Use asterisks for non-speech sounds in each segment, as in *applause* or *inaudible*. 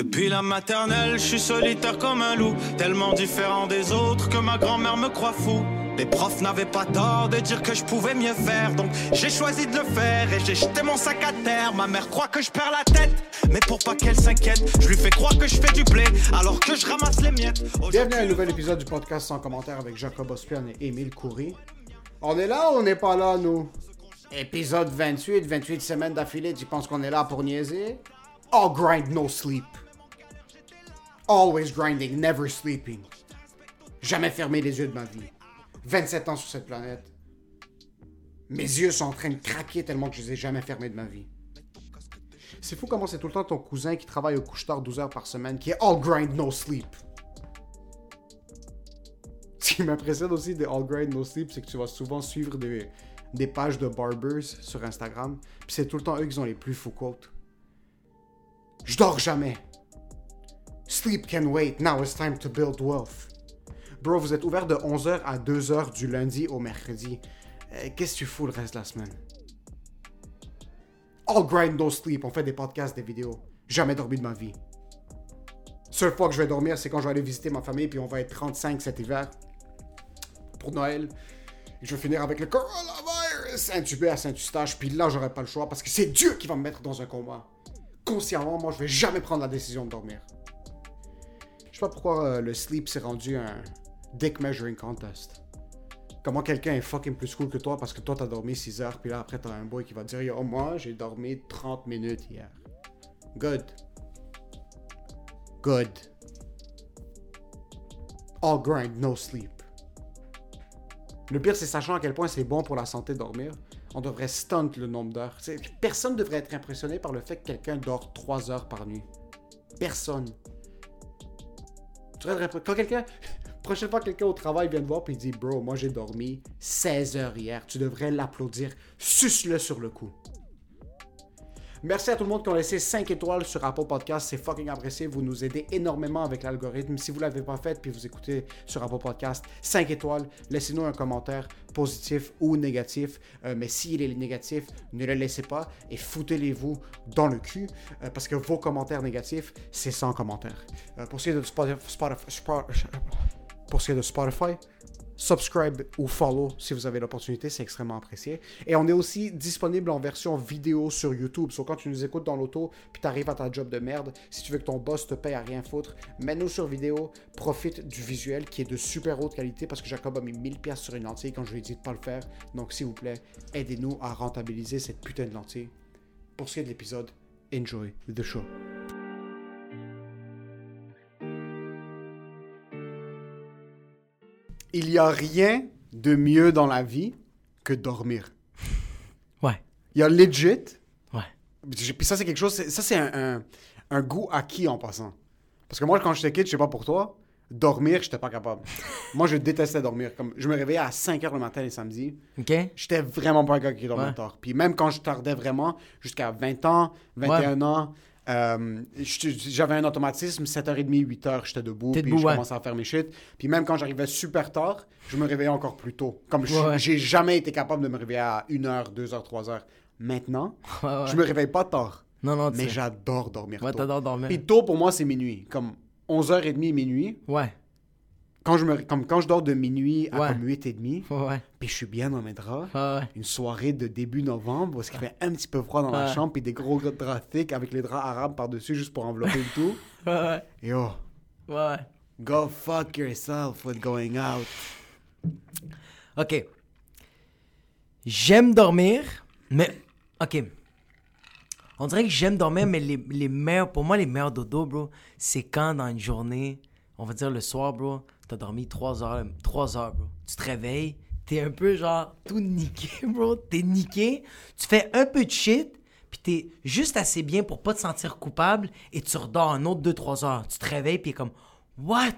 Depuis la maternelle, je suis solitaire comme un loup, tellement différent des autres que ma grand-mère me croit fou. Les profs n'avaient pas tort de dire que je pouvais mieux faire, donc j'ai choisi de le faire et j'ai jeté mon sac à terre. Ma mère croit que je perds la tête, mais pour pas qu'elle s'inquiète, je lui fais croire que je fais du blé alors que je ramasse les miettes. Bienvenue à un nouvel épisode du podcast sans commentaire avec Jacob Ospian et Émile Coury. On est là ou on n'est pas là, nous? Épisode 28, 28 semaines d'affilée, tu penses qu'on est là pour niaiser? All grind, no sleep. Always grinding, never sleeping. Jamais fermé les yeux de ma vie. 27 ans sur cette planète. Mes yeux sont en train de craquer tellement que je les ai jamais fermés de ma vie. C'est fou comment c'est tout le temps ton cousin qui travaille au couche-tard 12 heures par semaine qui est all grind, no sleep. Ce qui m'impressionne aussi de All Grind No Sleep, c'est que tu vas souvent suivre des, des pages de barbers sur Instagram. Puis c'est tout le temps eux qui ont les plus faux quotes. Je dors jamais. Sleep can wait. Now it's time to build wealth. Bro, vous êtes ouvert de 11h à 2h du lundi au mercredi. Euh, Qu'est-ce que tu fous le reste de la semaine? All grind, no sleep. On fait des podcasts, des vidéos. Jamais dormi de ma vie. Seule fois que je vais dormir, c'est quand je vais aller visiter ma famille, puis on va être 35 cet hiver pour Noël. Et je vais finir avec le coronavirus intubé à Saint-Eustache, puis là, j'aurai pas le choix parce que c'est Dieu qui va me mettre dans un coma. Consciemment, moi, je vais jamais prendre la décision de dormir. Sais pas pourquoi euh, le sleep s'est rendu un dick measuring contest. Comment quelqu'un est fucking plus cool que toi parce que toi t'as dormi 6 heures, puis là après t'as un boy qui va dire Yo, moi j'ai dormi 30 minutes hier. Good. Good. All grind, no sleep. Le pire, c'est sachant à quel point c'est bon pour la santé de dormir. On devrait stunt le nombre d'heures. Personne ne devrait être impressionné par le fait que quelqu'un dort 3 heures par nuit. Personne. Quand quelqu'un. *laughs* Prochaine fois que quelqu'un au travail vient te voir et dit Bro, moi j'ai dormi 16 heures hier, tu devrais l'applaudir. Suce-le sur le coup. Merci à tout le monde qui ont laissé 5 étoiles sur Apple Podcast. C'est fucking apprécié. Vous nous aidez énormément avec l'algorithme. Si vous ne l'avez pas fait puis vous écoutez sur Apple Podcast, 5 étoiles. Laissez-nous un commentaire positif ou négatif. Euh, mais s'il est négatif, ne le laissez pas et foutez-les-vous dans le cul euh, parce que vos commentaires négatifs, c'est sans commentaire. Euh, pour pour ce qui est de Spotify, subscribe ou follow si vous avez l'opportunité, c'est extrêmement apprécié. Et on est aussi disponible en version vidéo sur YouTube. So, quand tu nous écoutes dans l'auto, puis tu arrives à ta job de merde, si tu veux que ton boss te paye à rien foutre, mets-nous sur vidéo, profite du visuel qui est de super haute qualité parce que Jacob a mis 1000 pièces sur une lentille quand je lui ai dit de pas le faire. Donc s'il vous plaît, aidez-nous à rentabiliser cette putain de lentille. Pour ce qui est de l'épisode, enjoy the show. Il n'y a rien de mieux dans la vie que dormir. Ouais. Il y a legit. Ouais. Puis ça, c'est quelque chose. Ça, c'est un, un- un goût acquis en passant. Parce que moi, quand j'étais kid, je sais pas pour toi, dormir, j'étais pas capable. *laughs* moi, je détestais dormir. Comme, je me réveillais à 5 h le matin les samedis. OK? J'étais vraiment pas un gars qui dormait Ouais. tard. Puis même quand je tardais vraiment, jusqu'à 20 ans, 21 ans, euh, j'avais un automatisme, 7h30, 8h, j'étais debout, puis debout, je ouais. commençais à faire mes shit. Puis même quand j'arrivais super tard, je me réveillais encore plus tôt. Comme je- Ouais, ouais. j'ai jamais été capable de me réveiller à 1h, 2h, 3h. Maintenant, *laughs* je me réveille pas tard, Non, non, mais j'adore dormir tôt. dormir. Puis tôt, pour moi, c'est minuit. Comme 11h30, minuit. Ouais. Quand je, me, comme quand je dors de minuit à Ouais. comme 8h30, Ouais, ouais. puis je suis bien dans mes draps, Ouais, une soirée de début novembre où il fait un petit peu froid dans la chambre puis des gros draps thick avec les draps arabes par-dessus juste pour envelopper le tout. *laughs* Yo, Ouais, ouais. go fuck yourself with going out. OK. J'aime dormir, mais... OK. On dirait que j'aime dormir, mais les, les meilleurs... Pour moi, les meilleurs dodo, bro, c'est quand dans une journée, on va dire le soir, bro, t'as dormi 3 heures, 3 heures, bro. Tu te réveilles, t'es un peu genre tout niqué, *laughs* bro. T'es niqué, tu fais un peu de shit, puis t'es juste assez bien pour pas te sentir coupable, et tu redors un autre 2-3 heures. Tu te réveilles, puis comme... What?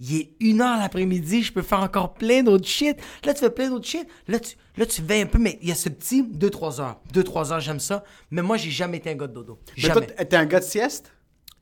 Il est une heure l'après-midi, je peux faire encore plein d'autres shit. Là, tu fais plein d'autres shit. Là, tu, là, tu veilles un peu, mais il y a ce petit 2-3 heures. 2-3 heures, j'aime ça. Mais moi, j'ai jamais été un gars de dodo. Mais toi, t'es un gars de sieste?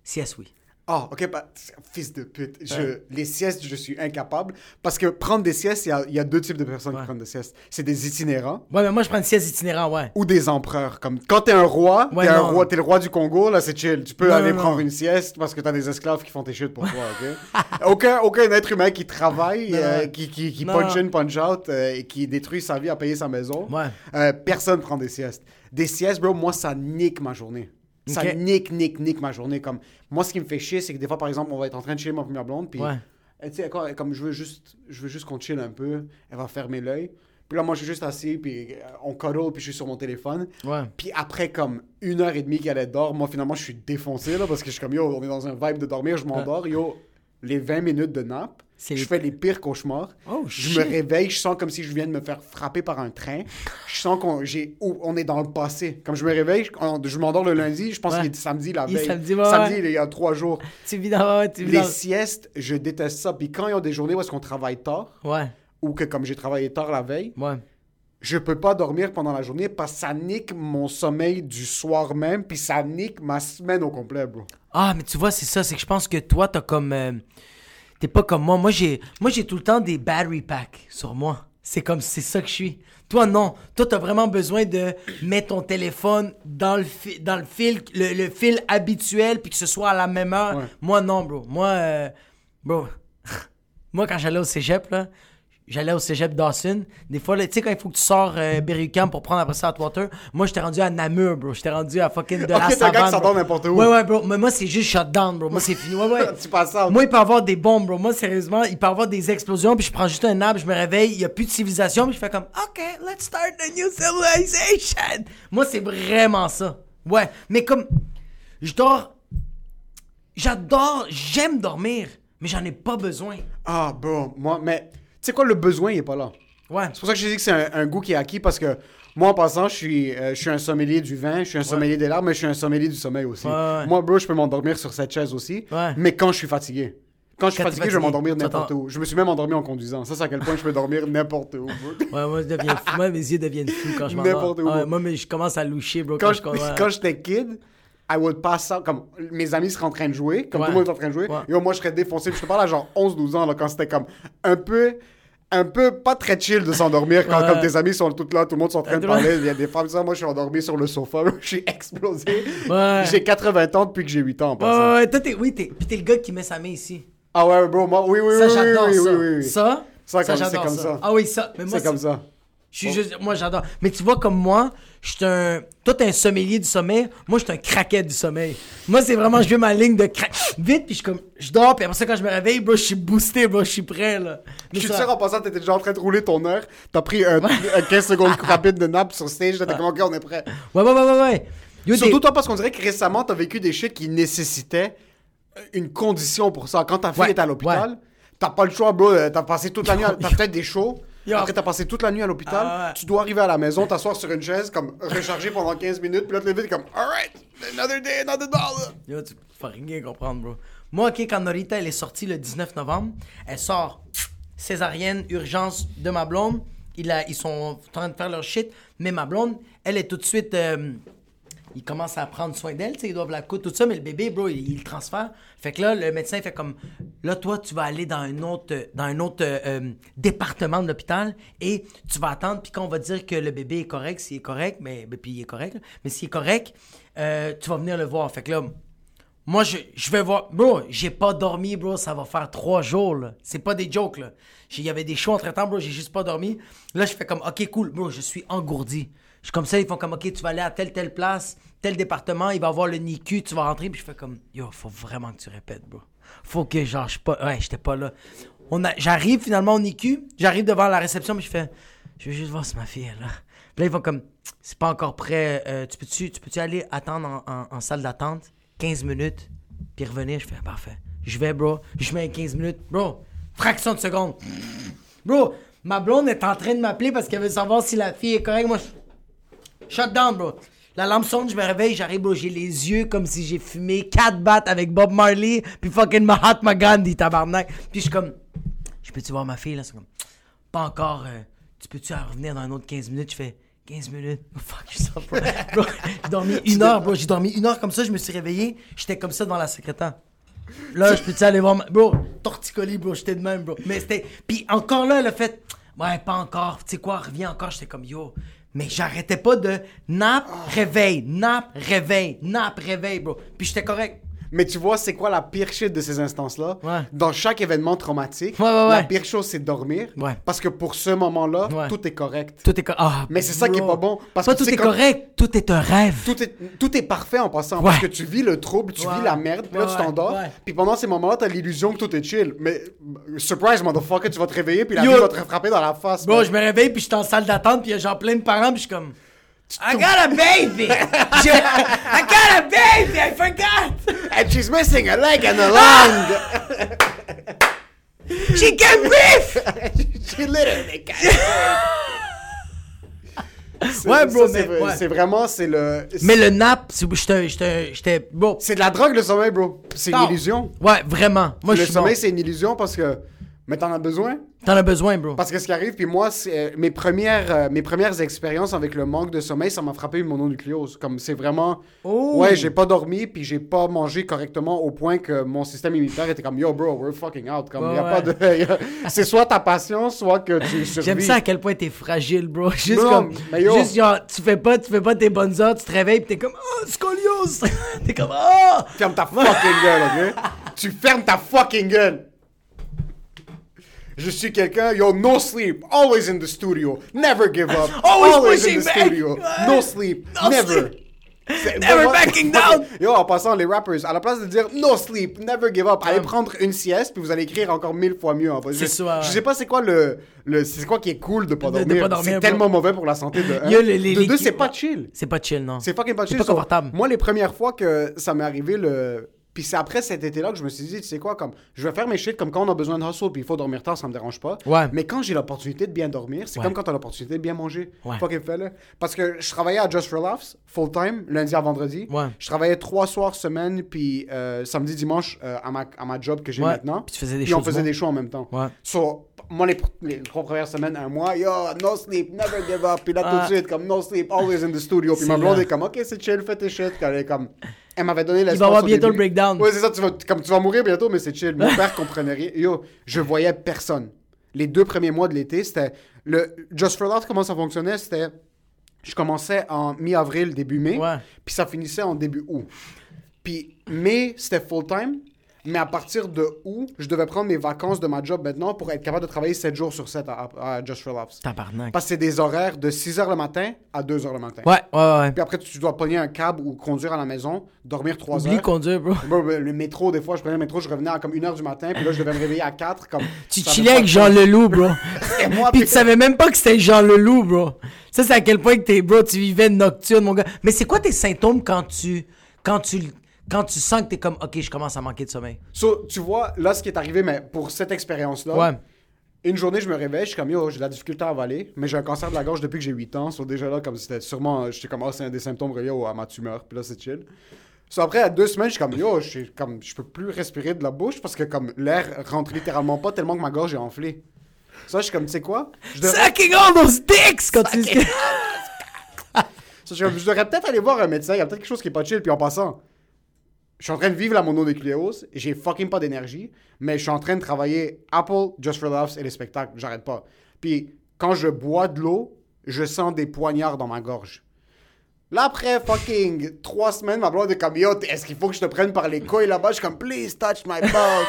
Sieste, oui. Ah, ok, bah, fils de pute. Je, les siestes, je suis incapable. Parce que prendre des siestes, il y a, il y a deux types de personnes Ouais. qui prennent des siestes. C'est des itinérants Ouais, mais moi, je prends une sieste itinérant, ouais. ou des empereurs. Comme quand t'es un roi, Ouais, t'es un roi, t'es le roi du Congo, là c'est chill. Tu peux Non, aller non, prendre non. une sieste parce que t'as des esclaves qui font tes chutes pour toi, ok? *laughs* aucun, aucun être humain qui travaille, euh, qui, qui, qui Non. punch in, punch out euh, et qui détruit sa vie à payer sa maison. Ouais. Euh, personne prend des siestes. Des siestes, bro, moi ça nique ma journée. Ça nique, nique, nique ma journée. Comme, moi, ce qui me fait chier, c'est que des fois, par exemple, on va être en train de chiller ma première blonde, puis Ouais. euh, tu sais, comme je veux juste, je veux juste qu'on chill un peu, elle va fermer l'œil. Puis là, moi, je suis juste assis, puis euh, on cuddle, puis je suis sur mon téléphone. Ouais. Puis après, comme une heure et demie qu'elle est dort, moi, finalement, je suis défoncé, là, parce que je suis comme, yo, on est dans un vibe de dormir, je m'endors, yo, les 20 minutes de nap, C'est je les- fais les pires cauchemars. Oh, je me réveille, je sens comme si je viens de me faire frapper par un train. Je sens qu'on oh, on est dans le passé. Comme je me réveille, je, m'endors le lundi, je pense Ouais. qu'il est samedi la Il veille. samedi, ouais, samedi, ouais. il y a trois jours. Tu vis dans. Tu vis Les siestes, je déteste ça. Puis quand il y a des journées où est-ce qu'on travaille tard, ou que comme j'ai travaillé tard la veille, je peux pas dormir pendant la journée parce que ça nique mon sommeil du soir même, puis ça nique ma semaine au complet, bro. Ah, mais tu vois, c'est ça. C'est que je pense que toi, t'as comme. euh, T'es pas comme moi. Moi, j'ai moi j'ai tout le temps des battery packs sur moi. C'est comme. C'est ça que je suis. Toi, non. Toi, t'as vraiment besoin de mettre ton téléphone dans le, fi- dans le fil le, le fil habituel puis que ce soit à la même heure. Ouais. Moi, non, bro. Moi, euh, bro. *laughs* moi, quand j'allais au cégep, là. J'allais au cégep Dawson. Des fois, tu sais, quand il faut que tu sors euh, pour prendre après ça Atwater, moi, j'étais rendu à Namur, bro. J'étais rendu à fucking de la Ok, t'es un savane. gars qui bro. s'endort n'importe où. Ouais, ouais, bro. Mais moi, c'est juste shutdown, bro. Moi, c'est fini. Ouais, ouais. *laughs* tu passes ça. Moi, il peut y avoir des bombes, bro. Moi, sérieusement, il peut y avoir des explosions, puis je prends juste un nap, je me réveille, il n'y a plus de civilisation, puis je fais comme, OK, let's start a new civilization. Moi, c'est vraiment ça. Ouais. Mais comme, je dors. J'adore, j'aime dormir, mais j'en ai pas besoin. Ah, bro, moi, mais sais quoi, le besoin, il est pas là. Ouais. C'est pour ça que je dis que c'est un, un goût qui est acquis parce que moi, en passant, je suis, euh, je suis un sommelier du vin, je suis un sommelier des larmes, mais je suis un sommelier du sommeil aussi. Ouais, ouais. Moi, bro, je peux m'endormir sur cette chaise aussi, mais quand je suis fatigué. Quand je suis Quand fatigué, je vais m'endormir tu n'importe où. Je me suis même endormi en conduisant. Ça, c'est à quel point je peux dormir n'importe où. bro. *laughs* Ouais, moi, je deviens fou. Moi, mes yeux deviennent fous quand je m'endors. N'importe où. Ouais, moi, mais je commence à loucher, bro, Quand, quand, je- je *laughs* j'étais kid, I would pass out, comme mes amis seraient en train de jouer, comme Ouais. tout le monde est en train de jouer, Ouais. et moi je serais défoncé. Puis Je te parle à genre 11-12 ans, là, quand c'était comme un peu, un peu pas très chill de s'endormir quand Ouais. comme tes amis sont tous là, tout le monde est en train de parler, il y a des femmes, ça, moi je suis endormi sur le sofa, *laughs* je suis explosé. J'ai 80 ans depuis que j'ai 8 ans en Ouais, passant. ouais, ouais, toi, t'es, oui, t'es, puis t'es le gars qui met sa main ici. Ah ouais, bro, moi, oui, oui, Ça, oui, oui, ça. oui, oui, oui. Ça, Ça, comme- j'adore c'est comme ça. Ah oui, ça. Mais moi, C'est comme ça. Je suis juste, moi, j'adore. Mais tu vois, comme moi, je suis un. Toi, t'es un sommelier du sommeil. Moi, je suis un craquet du sommeil. Moi, c'est vraiment, je vais ma ligne de crack. Vite, puis je comme. Je dors, puis après ça, quand je me réveille, bro, je suis boosté, bro, je suis prêt, là. Je suis sûr en passant, t'étais déjà en train de rouler ton heure, t'as pris un, un 15 secondes *laughs* rapide de nap sur stage, t'étais comme ok, on est prêt. Ouais, ouais, ouais, ouais, ouais. Yo, Surtout toi, parce qu'on dirait que récemment, t'as vécu des shit qui nécessitaient une condition pour ça. Quand ta fille Ouais, est à l'hôpital, t'as pas le choix, bro. euh, T'as passé toute la nuit, à- *laughs* t'as peut-être des shows. Yo. Après, t'as passé toute la nuit à l'hôpital. Ah ouais. Tu dois arriver à la maison, t'asseoir sur une chaise, comme recharger pendant 15 minutes, puis là, lever, t'es comme, alright, another day, another dollar. Yo, tu peux rien comprendre, bro. Moi, ok, quand Norita, elle est sortie le 19 novembre, elle sort césarienne, urgence de ma blonde. Il a, ils sont en train de faire leur shit, mais ma blonde, elle est tout de suite. euh, ils commencent à prendre soin d'elle, tu sais, ils doivent la coudre, tout ça, mais le bébé, bro, il, le transfère. Fait que là, le médecin fait comme, là, toi, tu vas aller dans un autre, dans un autre euh, euh, département de l'hôpital et tu vas attendre, puis quand on va dire que le bébé est correct, s'il est correct, mais, ben, puis il est correct, mais s'il est correct, euh, tu vas venir le voir. Fait que là, moi, je, je vais voir. Bro, j'ai pas dormi, bro. Ça va faire trois jours, là. C'est pas des jokes, là. Il y avait des shows entre temps, bro. J'ai juste pas dormi. Là, je fais comme, OK, cool, bro. Je suis engourdi. Je suis comme ça, ils font comme, OK, tu vas aller à telle, telle place, tel département, il va avoir le NICU, tu vas rentrer. Puis je fais comme, yo, faut vraiment que tu répètes, bro. Faut que, genre, je pas. Ouais, j'étais pas là. On a... J'arrive finalement au NICU, j'arrive devant la réception, mais je fais, je veux juste voir si ma fille est là. Puis là, ils font comme, c'est pas encore prêt. euh, tu peux-tu tu peux aller attendre en, en- en salle d'attente 15 minutes, puis revenir? Je fais, parfait. Je vais, bro. Je mets 15 minutes. Bro, fraction de seconde. Bro, ma blonde est en train de m'appeler parce qu'elle veut savoir si la fille est correcte. Moi, je... shut down, bro. La lampe sonne, je me réveille, j'arrive, bro, j'ai les yeux comme si j'ai fumé 4 battes avec Bob Marley, puis fucking Mahatma Gandhi, tabarnak. Puis je suis comme, je peux-tu voir ma fille, là? C'est comme, pas encore, euh, tu peux-tu revenir dans un autre 15 minutes? Je fais, 15 minutes? Oh, fuck, je pas. *laughs* Bro, j'ai dormi une heure, bro, j'ai dormi une heure comme ça, je me suis réveillé, j'étais comme ça devant la secrétaire. Là, je peux-tu aller voir ma... Bro, torticolis, bro, j'étais de même, bro. Mais c'était... Puis encore là, le fait... Ouais, pas encore. Tu sais quoi, reviens encore. J'étais comme, yo... Mais j'arrêtais pas de nappe, réveil, nappe, réveil, nappe, réveil, bro. Puis j'étais correct. Mais tu vois, c'est quoi la pire shit de ces instances-là? Ouais. Dans chaque événement traumatique, Ouais, ouais, la pire chose, c'est dormir. Ouais. Parce que pour ce moment-là, tout est correct. Tout est correct. Ah, Mais c'est ça qui est pas bon, parce pas que tout est correct, tout est un rêve. Tout est, tout est parfait en passant. Ouais. Parce que tu vis le trouble, tu vis la merde, puis là, tu t'endors. ouais. Puis pendant ces moments-là, t'as l'illusion que tout est chill. Mais, surprise, motherfucker, tu vas te réveiller, puis la Yo. vie va te frapper dans la face. Bro, man. je me réveille, puis je suis en salle d'attente, puis il y a genre plein de parents, puis je suis comme... I got a baby! *laughs* I got a baby! I forgot! And she's missing a leg and a lung! She can breathe! *laughs* She literally *laughs* Ouais, bro, ça, c'est mais- ouais. c'est vraiment, c'est le... Mais le nap, c'est- j'étais... Bon... C'est de la drogue, le sommeil, bro. C'est une illusion. Ouais, vraiment. Moi, le sommeil, bon. c'est une illusion parce que... Mais t'en as besoin. T'en as besoin, bro. Parce que ce qui arrive, puis moi, c'est, euh, mes, premières, euh, mes premières expériences avec le manque de sommeil, ça m'a frappé une mononucléose. Comme c'est vraiment. Oh. Ouais, j'ai pas dormi, puis j'ai pas mangé correctement au point que mon système immunitaire était comme Yo, bro, we're fucking out. Comme, Ouais, y a ouais. pas de. *laughs* c'est soit ta patience, soit que tu survis. *laughs* J'aime ça à quel point t'es fragile, bro. *laughs* Juste Non, comme... mais yo. Juste genre, tu fais pas, tu fais pas tes bonnes heures, tu te réveilles, puis t'es comme... Oh, scoliose! t'es comme... Oh! Ferme ta fucking gueule, ok? tu fermes ta fucking gueule! Je suis quelqu'un, yo, no sleep, always in the studio, never give up, *laughs* Always in pushing the back. studio, no *laughs* sleep, No never. sleep. *laughs* C'est- Never vraiment- backing down. Yo, en passant, les rappers, à la place de dire no sleep, never give up, allez prendre une sieste, puis vous allez écrire encore mille fois mieux. en fait. C'est Je, ça, je sais pas c'est quoi le, le c'est quoi qui est cool de pas dormir. pas dormir, c'est tellement mauvais pour la santé de un. Yo, les- les- de les- deux, c'est pas chill. C'est pas chill, non. C'est fucking pas chill. pas so, confortable. Moi, les premières fois que ça m'est arrivé, le. Puis c'est après cet été-là que je me suis dit, tu sais quoi, comme, je vais faire mes shit comme quand on a besoin de hustle, puis il faut dormir tard, ça me dérange pas. Ouais. Mais quand j'ai l'opportunité de bien dormir, c'est Ouais. comme quand t'as l'opportunité de bien manger. Ouais. Fucking fais-le. Parce que je travaillais à Just for Laughs, full time, lundi à vendredi. Ouais. Je travaillais trois soirs semaine, puis euh, samedi, dimanche euh, à, ma, à ma job que j'ai Ouais. maintenant. Puis tu faisais des Puis on faisait des shows en même temps. Ouais. So, moi, les, les trois premières semaines, un mois, yo, no sleep, never give up. Puis là, tout Ah. de suite, comme no sleep, always in the studio. Puis ma blonde est comme, ok, c'est chill, fais tes shit. Elle est comme, elle m'avait donné Il l'espace va avoir bientôt le début. breakdown. Ouais, c'est ça, tu vas, comme tu vas mourir bientôt, mais c'est chill. Mon père *laughs* comprenait rien. Yo, je voyais personne. Les deux premiers mois de l'été, c'était. Le Just for Laughs, comment ça fonctionnait C'était. Je commençais en mi-avril, début mai. Ouais. Puis ça finissait en début août. Puis mai, c'était full-time. Mais à partir de août, je devais prendre mes vacances de ma job maintenant pour être capable de travailler 7 jours sur 7 à, à Just for Laughs? Tabarnak. Parce que c'est des horaires de 6 h le matin à 2 h le matin. Ouais, ouais, ouais. Puis après, tu dois pogner un cab ou conduire à la maison, dormir 3 Oublie heures. conduire, bro. Bro, le métro, des fois, je prenais le métro, je revenais à comme 1h du matin, puis là, je devais me réveiller à 4. Comme, Tu chillais avec Jean. Leloup, bro. *laughs* Moi, Puis puis- tu savais même pas que c'était Jean Leloup, bro. Ça, c'est à quel point que t'es, bro, tu vivais nocturne, mon gars. Mais c'est quoi tes symptômes quand tu, quand tu, quand tu sens que t'es comme, ok, je commence à manquer de sommeil? So, tu vois, là, ce qui est arrivé, mais pour cette expérience-là, Ouais. une journée, je me réveille, je suis comme, yo, j'ai de la difficulté à avaler, mais j'ai un cancer de la gorge depuis que j'ai 8 ans. So, déjà là, comme c'était sûrement, j'étais comme, ah, c'est un des symptômes reliés à ma tumeur, puis là, c'est chill. So, après, à deux semaines, je suis comme, yo, je comme, je peux plus respirer de la bouche parce que, comme, l'air rentre littéralement pas tellement que ma gorge est enflée. Ça, je suis comme, tu sais quoi? Je devrais- Sucking all those dicks quand tu *laughs* Ça, je, je devrais peut-être aller voir un médecin, il y a peut-être quelque chose qui est pas chill, puis en passant, je suis en train de vivre la mononucléose, j'ai fucking pas d'énergie, mais je suis en train de travailler Apple, Just for Laughs et les spectacles, j'arrête pas. Puis quand je bois de l'eau, je sens des poignards dans ma gorge. Là, après fucking trois semaines, ma blonde est comme Yo, est-ce qu'il faut que je te prenne par les couilles là-bas? Je suis comme Please touch my balls.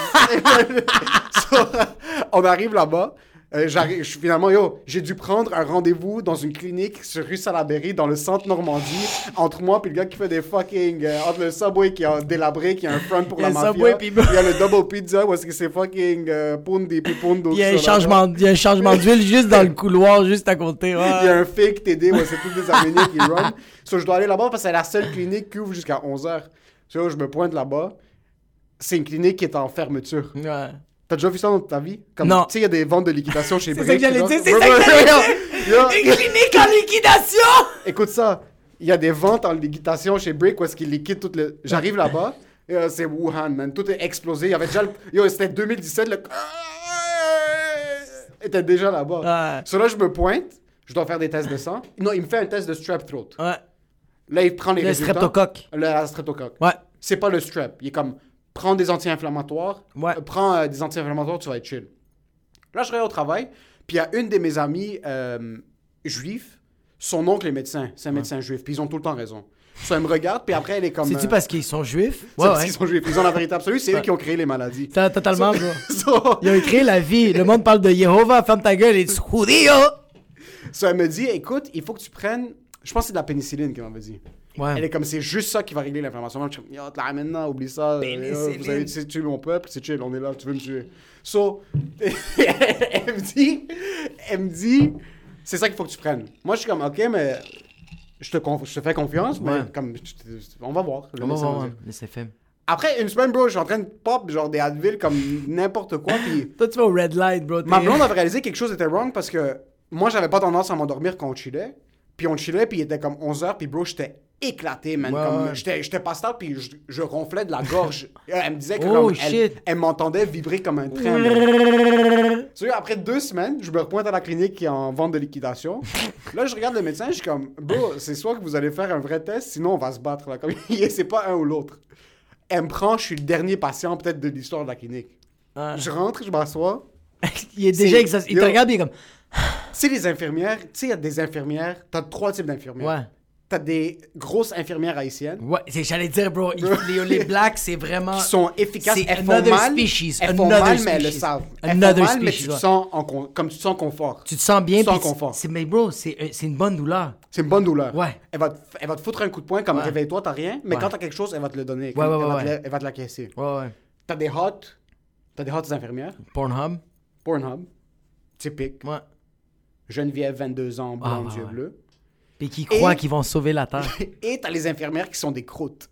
*laughs* On arrive là-bas. Euh, j'arrive, je- finalement, yo, j'ai dû prendre un rendez-vous dans une clinique sur rue Salaberry, dans le centre Normandie, entre moi et le gars qui fait des fucking. euh, entre le Subway qui a délabré, qui a un front pour *laughs* Il y a la le mafia. Subway, puis- Il y a le Double Pizza, où est-ce que c'est fucking euh, Pundi puis Pundo. Il y a un là-bas. changement, il y a un changement d'huile juste dans le couloir, juste à côté. ouais. Il y a un fake TD, ouais, c'est tous des Arméniens qui run. So, je dois aller là-bas parce que c'est la seule clinique qui ouvre jusqu'à 11h. So, je me pointe là-bas. C'est une clinique qui est en fermeture. Ouais. T'as déjà vu ça dans ta vie? Comme, Non. Tu sais, il y a des ventes de liquidation chez *laughs* C'est Brick. ça que j'allais dire, c'est ça que j'allais dire. Une clinique en liquidation! *laughs* Écoute ça. Il y a des ventes en liquidation chez Brick où est-ce qu'ils liquident toutes les... J'arrive là-bas. euh, c'est Wuhan, man. Tout est explosé. Il y avait déjà... le- Yo, c'était 2017. Le... était déjà là-bas. Ouais. So là, je me pointe. Je dois faire des tests de sang. Non, il me fait un test de strep throat. Ouais. Là, il prend les Le résultats. streptocoque. Le streptocoque. Ouais. C'est pas le strep. Il est comme, prends des anti-inflammatoires. Ouais. Euh, prends euh, des anti-inflammatoires, tu vas être chill. Là, je travaille au travail, puis il y a une de mes amies euh, juifs, son oncle est médecin, c'est un médecin juif, puis ils ont tout le temps raison. Ça, elle me regarde, puis après, elle est comme. C'est-tu euh, parce qu'ils sont juifs? *laughs* c'est parce qu'ils sont juifs, ils ont la vérité absolue, c'est eux qui ont créé les maladies. T'as- Totalement, bro. *laughs* So, Ils ont écrit la vie. Le monde parle de Jéhovah, ferme ta gueule et dis judío. so, elle me dit, écoute, il faut que tu prennes. Je pense que c'est de la pénicilline qu'elle m'avait dit. Elle est comme, c'est juste ça qui va régler l'inflammation. Moi, je suis comme, Yo, là, maintenant, oublie ça. Pénicilline. vous avez tuer mon peuple, c'est chill, on est là, tu veux me tuer. So, *laughs* elle me dit, elle me dit, c'est ça qu'il faut que tu prennes. Moi, je suis comme, ok, mais je te, conf- je te fais confiance, mais Ouais. comme, on va voir. le On va voir. Après une semaine, bro, je suis en train de pop genre des Advil comme n'importe quoi, puis Toi, tu vas au red light, bro. Ma blonde avait réalisé que quelque chose était wrong parce que moi, j'avais pas tendance à m'endormir quand on chillait. Puis on chillait, puis il était comme 11h, puis bro, j'étais éclaté, man. Ouais, comme, ouais. J'étais, j'étais pas stable, puis je, je ronflais de la gorge. *laughs* elle me disait que Oh, comme, elle, elle m'entendait vibrer comme un train. *laughs* après deux semaines, je me repointe à la clinique qui est en vente de liquidation. *laughs* Là, je regarde le médecin, je suis comme, bro, c'est soit que vous allez faire un vrai test, sinon on va se battre. Là. Comme, c'est pas un ou l'autre. Elle me prend, je suis le dernier patient peut-être de l'histoire de la clinique. Je rentre, je m'assois. Il est déjà C'est- exhausté. Il te regarde, il est comme. Sais, les infirmières, tu sais, il y a des infirmières, t'as trois types d'infirmières. Ouais. T'as des grosses infirmières haïtiennes Ouais, j'allais dire, bro. il- les, les blacks, c'est vraiment. qui sont efficaces, C'est elles font another mal, species, elles font another mal, mais elles le species. savent. Elles Another font mal, mais species, tu te sens en comme tu te sens confort. Tu te sens bien. Sans puis confort. c'est- Mais, bro, c'est euh, c'est une bonne douleur. C'est une bonne douleur. Ouais. Elle va, te, elle va te foutre un coup de poing comme Ouais. réveille-toi, t'as rien, mais Ouais. quand t'as quelque chose, elle va te le donner. Ouais, elle, va ouais, te elle va te la caisser. Ouais, ouais. T'as des hot, t'as des hot infirmières. Pornhub. Pornhub, typique. Ouais. Geneviève, 22 ans, Ah, blonde, ouais, yeux bleus. Puis qui croient qu'ils vont sauver la Terre. *laughs* Et t'as les infirmières qui sont des croûtes,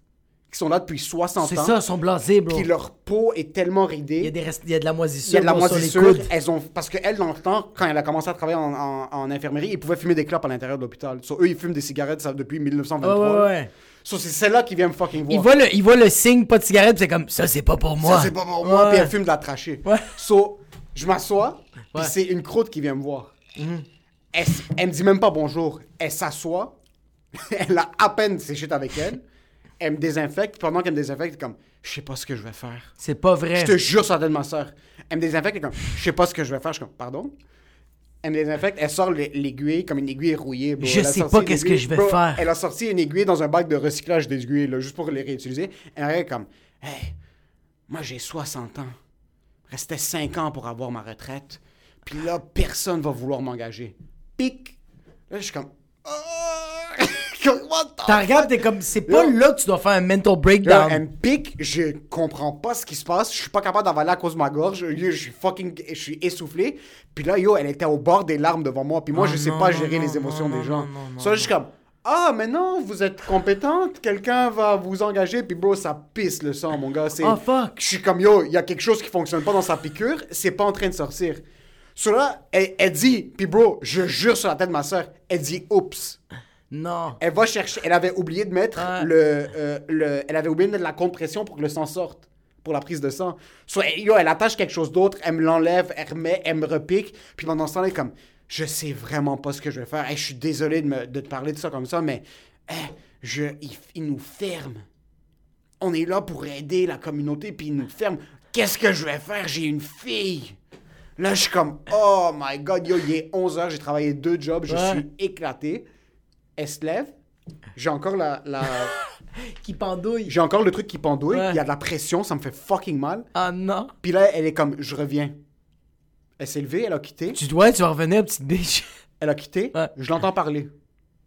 qui sont là depuis 60 ans. C'est ça, ils sont blasés, bro. Puis leur peau est tellement Il y a, ridée. des rest- il y a de la moisissure. Il y a de la bro, sur les moisissure. coudes. Elles ont... Parce qu'elle, dans le temps, quand elle a commencé à travailler en, en- en infirmerie, ils pouvaient fumer des clopes à l'intérieur de l'hôpital. So, eux, ils fument des cigarettes ça, depuis Ouais, 1923. ouais, ouais. So, c'est celle-là qui vient me fucking voir. Il voit, le, il voit le signe, pas de cigarette, puis c'est comme, ça, c'est pas pour moi. Ça, c'est pas pour moi. Ouais. Puis elle fume de la trachée. Ouais. So, je m'assois, puis Ouais. Mhm. c'est une croûte qui vient me voir. Elle, me dit même pas bonjour. Elle s'assoit. *laughs* elle a à peine séché avec elle. Elle me désinfecte. Pendant qu'elle me désinfecte, comme, je sais pas ce que je vais faire. C'est pas vrai. Je te jure tête de ma soeur. Elle me désinfecte, elle est comme, je sais pas ce que je vais faire. Je suis comme, pardon? Elle me désinfecte, elle sort l'ai- l'aiguille comme une aiguille rouillée. bro. Je Elle sais pas qu'est-ce que je vais bro, faire. Elle a sorti une aiguille dans un bac de recyclage d'aiguilles, juste pour les réutiliser. Elle est comme, hey, moi j'ai 60 ans. Restait 5 ans pour avoir ma retraite. Puis là, personne va vouloir m'engager. Pic! Là, je suis comme, oh! *laughs* T'as regardé, t'es comme, c'est pas Yo. là que tu dois faire un mental Là, breakdown. elle me pique, je comprends pas ce qui se passe, je suis pas capable d'avaler à cause de ma gorge, je suis fucking, je suis essoufflé. Puis là, yo, elle était au bord des larmes devant moi, puis moi, Oh je sais non, pas gérer non, les émotions des gens. Ça, je suis comme, ah, mais non, vous êtes compétente, quelqu'un va vous engager, puis bro, ça pisse le sang, mon gars. Oh, fuck. Je suis comme, yo, il y a quelque chose qui fonctionne pas dans sa piqûre, c'est pas en train de sortir. Sur là, elle, elle dit, puis bro, je jure sur la tête de ma soeur, elle dit, oups. Non. Elle va chercher. Elle avait oublié de mettre le, euh, le. Elle avait oublié de mettre la compression pour que le sang sorte. Pour la prise de sang. So, elle- yo, elle attache quelque chose d'autre, elle me l'enlève, elle remet, elle me repique. Puis pendant ce temps-là, elle est comme. Je sais vraiment pas ce que je vais faire. Hey, je suis désolé de, me- de te parler de ça comme ça, mais. hey, je, il, il nous ferme. On est là pour aider la communauté, puis il nous ferme. Qu'est-ce que je vais faire? J'ai une fille. Là, je suis comme, oh my god, yo, il est 11h, j'ai travaillé deux jobs, je Ouais. suis éclaté. Elle se lève, j'ai encore la, la- *laughs* Qui pendouille. j'ai encore le truc qui pendouille, il y a de la pression, ça me fait fucking mal. Ah non. Puis là, elle est comme, je reviens. Elle s'est levée, elle a quitté, Tu dois, tu vas revenir, petite bitch. *laughs* elle a quitté, Ouais. je l'entends parler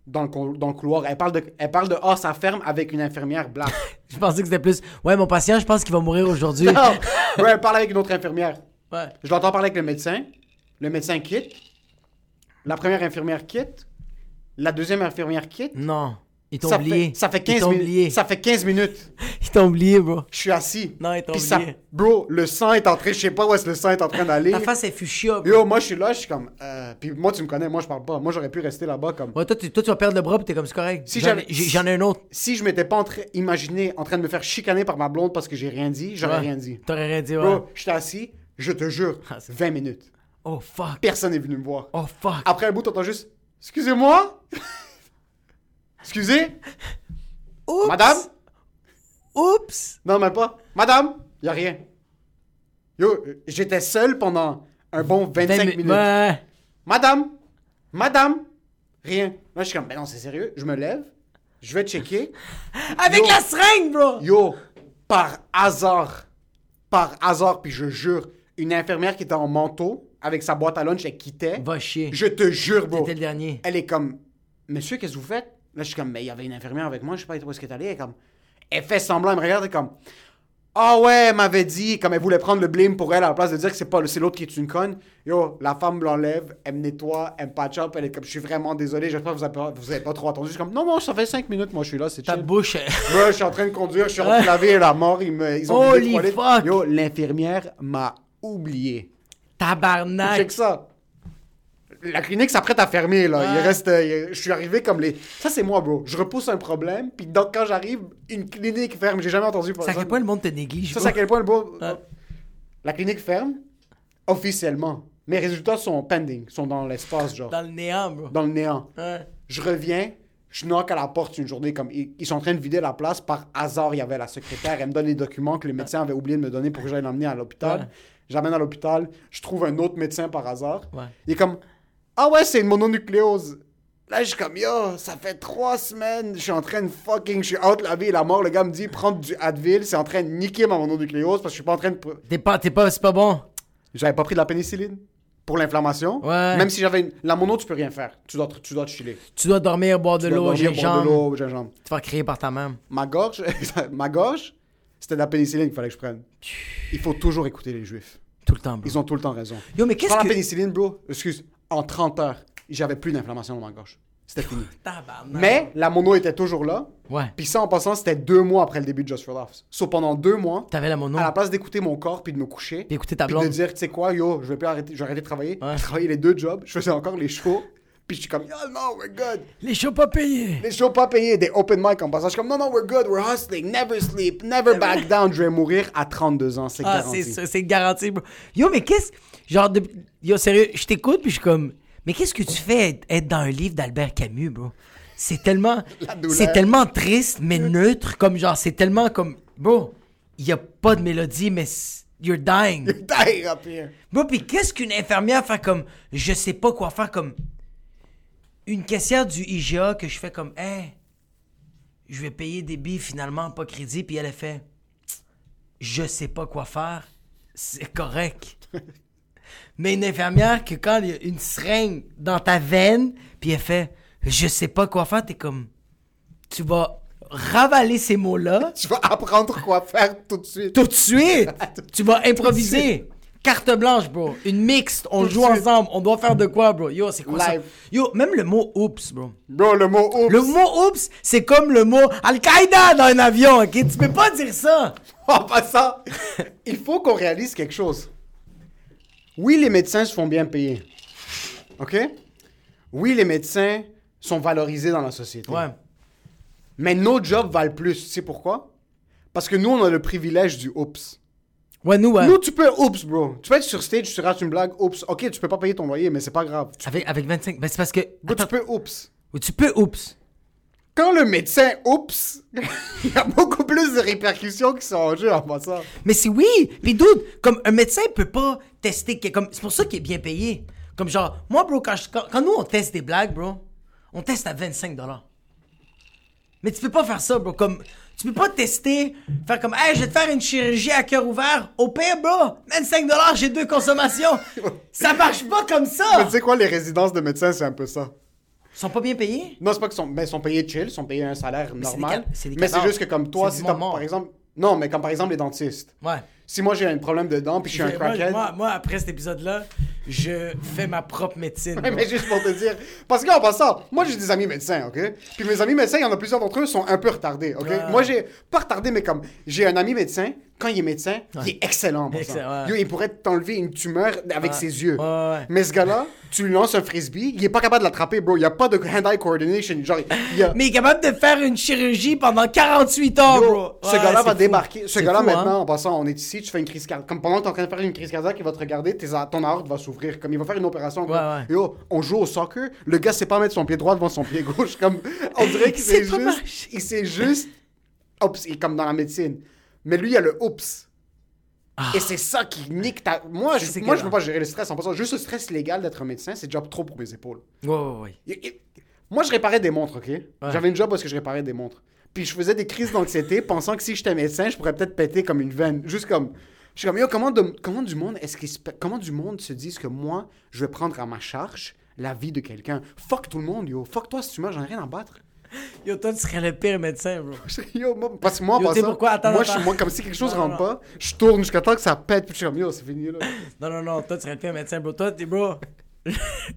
dans le, cou- dans le couloir. Elle parle de, elle parle de, ah, ça ferme avec une infirmière black. *laughs* Je pensais que c'était plus. Ouais, mon patient, je pense qu'il va mourir aujourd'hui. non, ouais, elle parle avec une autre infirmière. Ouais. Je l'entends parler avec le médecin. Le médecin quitte. La première infirmière quitte. La deuxième infirmière quitte. Non. Ils t'ont oublié. fait, ça fait Ils 15 t'ont minutes. Ça fait 15 minutes. *laughs* Ils t'ont oublié, bro. Je suis assis. Non, ils t'ont Puis ça, oublié. bro, le sang est en train, je sais pas où est-ce que le sang est en train d'aller. Ta face est fuchsia, bro. Yo, moi je suis là, je suis comme, euh, puis moi tu me connais, moi je parle pas. Moi j'aurais pu rester là-bas comme. Ouais, toi, tu, toi, tu vas perdre le bras, pis t'es comme c'est correct. Si J'en ai- j'ai- j'en ai un autre. Si je m'étais pas en imaginé en train de me faire chicaner par ma blonde parce que j'ai rien dit, j'aurais Ouais. rien dit. T'aurais rien dit, ouais. Bro, j'étais assis, je te jure, Ah, c'est- 20 minutes. Oh fuck. Personne n'est venu me voir. Oh fuck. Après un bout, t'entends juste, excusez-moi? *laughs* Excusez, Oups. madame? Oups. Non, même pas. Madame, Y a rien. Yo, j'étais seul pendant un bon 25 Vingt mi- minutes. Ouais. Madame, madame, rien. Là, je suis comme, ben non, c'est sérieux. Je me lève, je vais checker. Avec Yo. la seringue, bro! Yo, par hasard, par hasard, puis je jure, une infirmière qui était en manteau, avec sa boîte à lunch, elle quittait. Va chier. Je te jure, bro. T'étais le dernier. Elle est comme, monsieur, qu'est-ce que vous faites? Là, je suis comme, mais il y avait une infirmière avec moi, je sais pas où est-ce qu'elle est allée. Elle est comme, elle fait semblant, elle me regarde, elle comme, ah ouais, elle m'avait dit, comme elle voulait prendre le blame pour elle, à la place de dire que c'est pas l'autre qui est une conne. Yo, la femme me l'enlève, elle me nettoie, elle me patch up, elle est comme, je suis vraiment désolé, j'espère que vous avez, pas- vous avez pas trop attendu. Je suis comme, non, non, ça fait 5 minutes, moi, je suis là, c'est Ta chill. bouche. Moi, je suis en train de conduire, je suis *laughs* en train de laver la mort, ils, me, ils ont Holy fuck! Yo, l'infirmière m'a oublié. Tabarnak. Check ça. La clinique s'apprête à fermer, là. Il Ouais. reste. euh, je suis arrivé comme les. Ça, c'est moi, bro. Je repousse un problème, puis donc, quand j'arrive, une clinique ferme. J'ai jamais entendu C'est à quel point le monde te néglige. Ça, c'est à quel point le bro. Ouais. La clinique ferme, officiellement. Mes résultats sont pending, sont dans l'espace, genre. Dans le néant, bro. Dans le néant. Ouais. Je reviens, je knock à la porte une journée comme ils, ils sont en train de vider la place. Par hasard, il y avait la secrétaire. Elle me donne les documents que les médecins avaient oublié de me donner pour que j'aille l'emmener à l'hôpital. Ouais. J'amène à l'hôpital. Je trouve un autre médecin par hasard. Ouais. Il est comme Ah ouais, c'est une mononucléose. Là, je suis comme Yo, ça fait trois semaines, je suis en train de fucking, je suis out la vie et la mort. Le gars me dit Prendre du Advil, c'est en train de niquer ma mononucléose parce que je suis pas en train de. T'es pas, t'es pas, c'est pas bon. J'avais pas pris de la pénicilline pour l'inflammation. Ouais. Même si j'avais une... la mono, tu peux rien faire. Tu dois, te- tu dois te chiller. Tu dois dormir, boire de Tu dois l'eau, dormir, boire de gingembre. l'eau, gingembre. Tu vas crier par ta main. Ma gorge, *laughs* ma gorge, c'était de la pénicilline qu'il fallait que je prenne. Il faut toujours écouter les juifs. Tout le temps, bro. Ils ont tout le temps raison. Yo, mais qu'est-ce prends la que. pénicilline, bro. Excuse, en 30 heures, j'avais plus d'inflammation dans ma gorge. C'était fini. *laughs* Tabarnak. Mais la mono était toujours là. Ouais. Puis ça, en passant, c'était deux mois après le début de Just for Laughs. So, pendant deux mois, T'avais la mono. à la place d'écouter mon corps puis de me coucher, Puis écouter ta puis de blonde. dire, tu sais quoi, yo, je vais plus arrêter, je vais arrêter de travailler. Ouais. *laughs* Je travaillais les deux jobs, je faisais encore les shows. Puis je suis comme, yo, non, we're good. Les shows pas payés. Les shows pas payés, des open mic en passant. Je suis comme, non, non, we're good, we're hustling, never sleep, never back *laughs* down. Je vais mourir à 32 ans, c'est Ah, garanti. c'est ça, c'est garanti, bro. Yo, mais qu'est-ce. Genre, de... yo, sérieux, je t'écoute, puis je suis comme. Mais qu'est-ce que tu fais être- dans un livre d'Albert Camus, bro? C'est tellement. *laughs* C'est tellement triste, mais neutre. Comme genre, c'est tellement comme. Bro, il y a pas de mélodie, mais. You're dying. Die up here. Bro, puis qu'est-ce qu'une infirmière fait comme. Je sais pas quoi faire comme. Une caissière du IGA que je fais comme. Hey, je vais payer des billes finalement, pas crédit, puis elle a fait. Je sais pas quoi faire. C'est correct. *laughs* Mais une infirmière que quand il y a une seringue dans ta veine, puis elle fait. Je sais pas quoi faire, t'es comme. Tu vas ravaler ces mots-là Tu vas apprendre quoi faire tout de suite. tout de suite. *laughs* tu vas improviser. Carte blanche, bro. Une mixte. On joue ensemble. On doit faire de quoi, bro? Yo, c'est quoi ça? Yo, même le mot oups, bro. Bro, le mot oups. Le mot oups, c'est comme le mot Al-Qaïda dans un avion, ok? Tu peux pas dire ça. *laughs* En passant, *laughs* il faut qu'on réalise quelque chose. Oui, les médecins se font bien payer. OK? Oui, les médecins sont valorisés dans la société. Ouais. Mais nos jobs valent plus. Tu sais pourquoi? Parce que nous, on a le privilège du oups. Ouais, nous, ouais. Nous, tu peux oups, bro. Tu peux être sur stage, tu rates une blague, oups. OK, tu peux pas payer ton loyer, mais c'est pas grave. Avec, avec 25. Ben, c'est parce que. Bro, tu peux oups. tu peux oups. Quand le médecin oups, *laughs* il y a beaucoup plus de répercussions qui sont en jeu en passant. Mais c'est oui. Puis dude, comme un médecin peut pas tester. Comme, c'est pour ça qu'il est bien payé. Comme genre, moi, bro, quand, je- quand, quand nous on teste des blagues, bro, on teste à 25 dollars. Mais tu peux pas faire ça, bro. Comme, tu peux pas tester, faire comme, hey, je vais te faire une chirurgie à cœur ouvert. Au pire, bro, 25 dollars, j'ai deux consommations. *laughs* ça marche pas comme Mais ça. tu sais quoi, les résidences de médecins, c'est un peu ça. Ils sont pas bien payés? Non, c'est pas qu'ils sont, ben, ils sont payés chill, ils sont payés un salaire c'est normal. des des mais c'est juste que comme toi, C'est si par exemple... Non, mais comme par exemple les dentistes. Ouais. Si moi j'ai un problème de dents puis je suis un moi, crackhead... moi, moi, après cet épisode-là, je fais ma propre médecine. Ouais, mais juste pour te dire. Parce qu'en passant, moi j'ai des amis médecins, ok? Puis mes amis médecins, il y en a plusieurs d'entre eux sont un peu retardés, ok? Ouais. Moi j'ai pas retardé, mais comme j'ai un ami médecin, quand il est médecin, il est excellent. Yo, il pourrait t'enlever une tumeur avec ses yeux. Mais ce gars-là, tu lui lances un frisbee, il est pas capable de l'attraper, bro. Il y a pas de hand-eye coordination. Genre, il a. Mais il est capable de faire une chirurgie pendant 48 heures, Yo, bro. ce gars-là va fou. débarquer. Ce gars-là, hein. maintenant, en passant, on est ici, tu fais une crise cardiaque. Comme pendant que t'es en train de faire une crise cardiaque, il va te regarder, tes ton aorte va s'ouvrir. Comme il va faire une opération. Yo, on joue au soccer, le gars sait pas mettre son pied droit devant son pied gauche. Comme, on dirait qu'il *laughs* pas juste. Il sait juste. Oups, il est comme dans la médecine. Mais lui, il a le oups. Et c'est ça qui nique ta. Moi, je, moi, je peux pas gérer le stress en passant. Juste le stress légal d'être un médecin, c'est déjà trop pour mes épaules. Ouais, ouais, ouais. Y- y- Moi, je réparais des montres, ok? J'avais une job parce que je réparais des montres. Puis je faisais des crises d'anxiété *laughs* pensant que si j'étais médecin, je pourrais peut-être péter comme une veine. Juste comme. Je suis comme, yo, comment, de- comment du monde est-ce se comment du monde se disent que moi, je vais prendre à ma charge la vie de quelqu'un? Fuck tout le monde, yo. Fuck toi si tu meurs, j'en ai rien à battre. *laughs* Yo, toi, tu serais le pire médecin, bro. *laughs* Yo, moi, parce que moi, Yo, passant, pourquoi? Attends, moi, attends. je suis moi, comme si quelque chose Non, non, rentre pas, je tourne jusqu'à temps que ça pète, puis je suis comme, yo, c'est fini, là. *laughs* Non, non, non, toi, tu serais le pire médecin, bro. Toi, t'es, bro,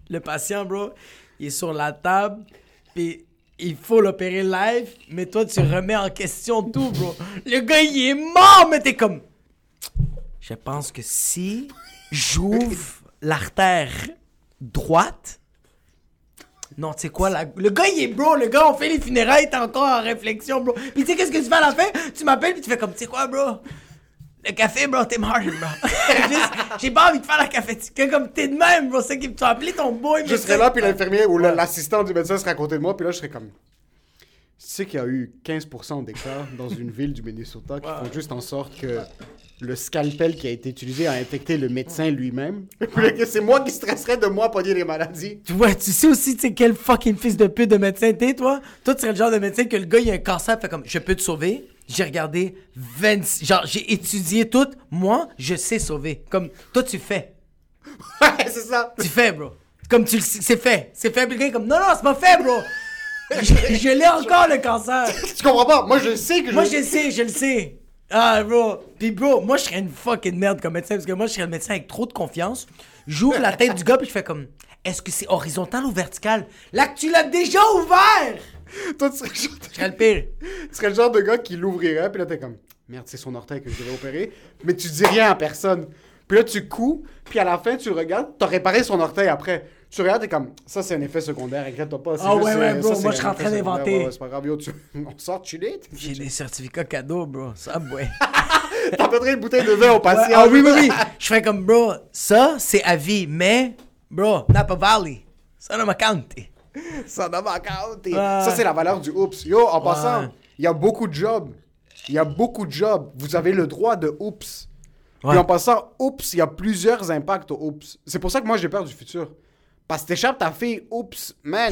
le patient, bro, il est sur la table, puis il faut l'opérer live, mais toi, tu remets en question tout, bro. Le gars, il est mort, mais t'es comme... Je pense que si j'ouvre l'artère droite... Non, tu sais quoi, la- le gars, il est bro, le gars, on fait les funérailles, t'es encore en réflexion, bro. Puis tu sais, qu'est-ce que tu fais à la fin? Tu m'appelles, puis tu fais comme, tu sais quoi, bro? Le café, bro, t'es mort, bro. *laughs* J'ai pas envie de faire la cafétéria comme t'es de même, bro. C'est que tu as appelé ton boy, Je serais là, puis l'infirmier ou la- l'assistant du médecin serait à côté de moi, puis là, je serais comme. Tu sais qu'il y a eu 15% des cas dans une ville du Minnesota qui font juste en sorte que le scalpel qui a été utilisé a infecté le médecin lui-même. *laughs* C'est moi qui stresserais de moi pogner les maladies. Ouais, tu sais aussi, tu sais, quel fucking fils de pute de médecin t'es, toi? Toi, tu serais le genre de médecin que le gars, il a un cancer, fait comme, je peux te sauver? J'ai regardé 26, genre, j'ai étudié tout. Moi, je sais sauver. Comme, toi, tu fais. *laughs* Ouais, c'est ça. Tu fais, bro. Comme tu le sais, c'est fait. C'est fait, puis le gars est comme, non, non, c'est pas fait, bro. je je l'ai encore, le cancer. *laughs* Tu comprends pas? Moi, je sais que je. Moi, je le sais, je le sais. Ah, bro. Puis, bro, moi, je serais une fucking merde comme médecin parce que moi, je serais le médecin avec trop de confiance. J'ouvre la tête du gars, puis je fais comme Est-ce que c'est horizontal ou vertical? Là que tu l'as déjà ouvert Toi, tu serais, le genre de- Je serais le pire. *laughs* tu serais le genre de gars qui l'ouvrirait, puis là, t'es comme, merde, c'est son orteil que je devrais opérer, mais tu dis rien à personne. Puis là, tu couds, puis à la fin, tu regardes, t'as réparé son orteil après. Tu regardes, t'es comme, ça, c'est un effet secondaire, inquiète-toi pas. Ah juste, ouais, ouais, bro, ça, moi, je suis en train d'inventer. Ouais, c'est pas grave, yo, tu... on sort chiller. J'ai des certificats cadeaux, bro. Ça, ouais. *laughs* T'apporterais une bouteille de vin au patient. ah oui, oui, oui. Je fais comme, bro, ça, c'est à vie, mais, bro, Napa Valley, ça ne m'a counté. Ça pas compté. Ouais. Ça, c'est la valeur du oups. Yo, en passant, il y a beaucoup de jobs. Il y a beaucoup de jobs. Vous avez le droit de oups. Ouais. Puis en passant, oups, il y a plusieurs impacts au oups. C'est pour ça que moi, j'ai peur du futur. Parce que t'échappes ta fille, oups, man,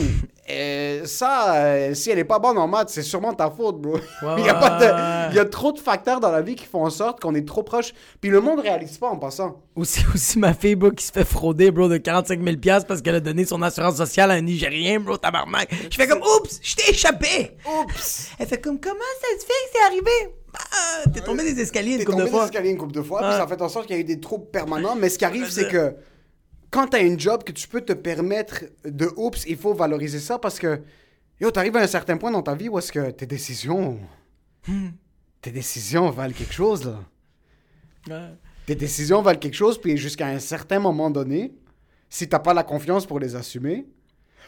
euh, ça, euh, si elle est pas bonne en maths, c'est sûrement ta faute, bro. *laughs* il, y a pas de- il y a trop de facteurs dans la vie qui font en sorte qu'on est trop proche. Puis le monde réalise pas en passant. Aussi, aussi ma fille, bro, qui se fait frauder, bro, de 45 000 piastres parce qu'elle a donné son assurance sociale à un Nigérien, bro, tabarnak. Je fais comme, oups, je t'ai échappé. Oups! Elle fait comme, comment ça se fait que c'est arrivé? Ah, t'es tombé des escaliers une T'es couple tombé de des fois. escaliers une couple de fois, Ouais. puis ça fait en sorte qu'il y a eu des troubles permanents. Mais ce qui arrive, c'est que quand t'as une job que tu peux te permettre de oups, il faut valoriser ça parce que yo, t'arrives à un certain point dans ta vie où est-ce que tes décisions, Hmm. tes décisions valent quelque chose là. Ouais. Tes décisions valent quelque chose, puis jusqu'à un certain moment donné, si t'as pas la confiance pour les assumer.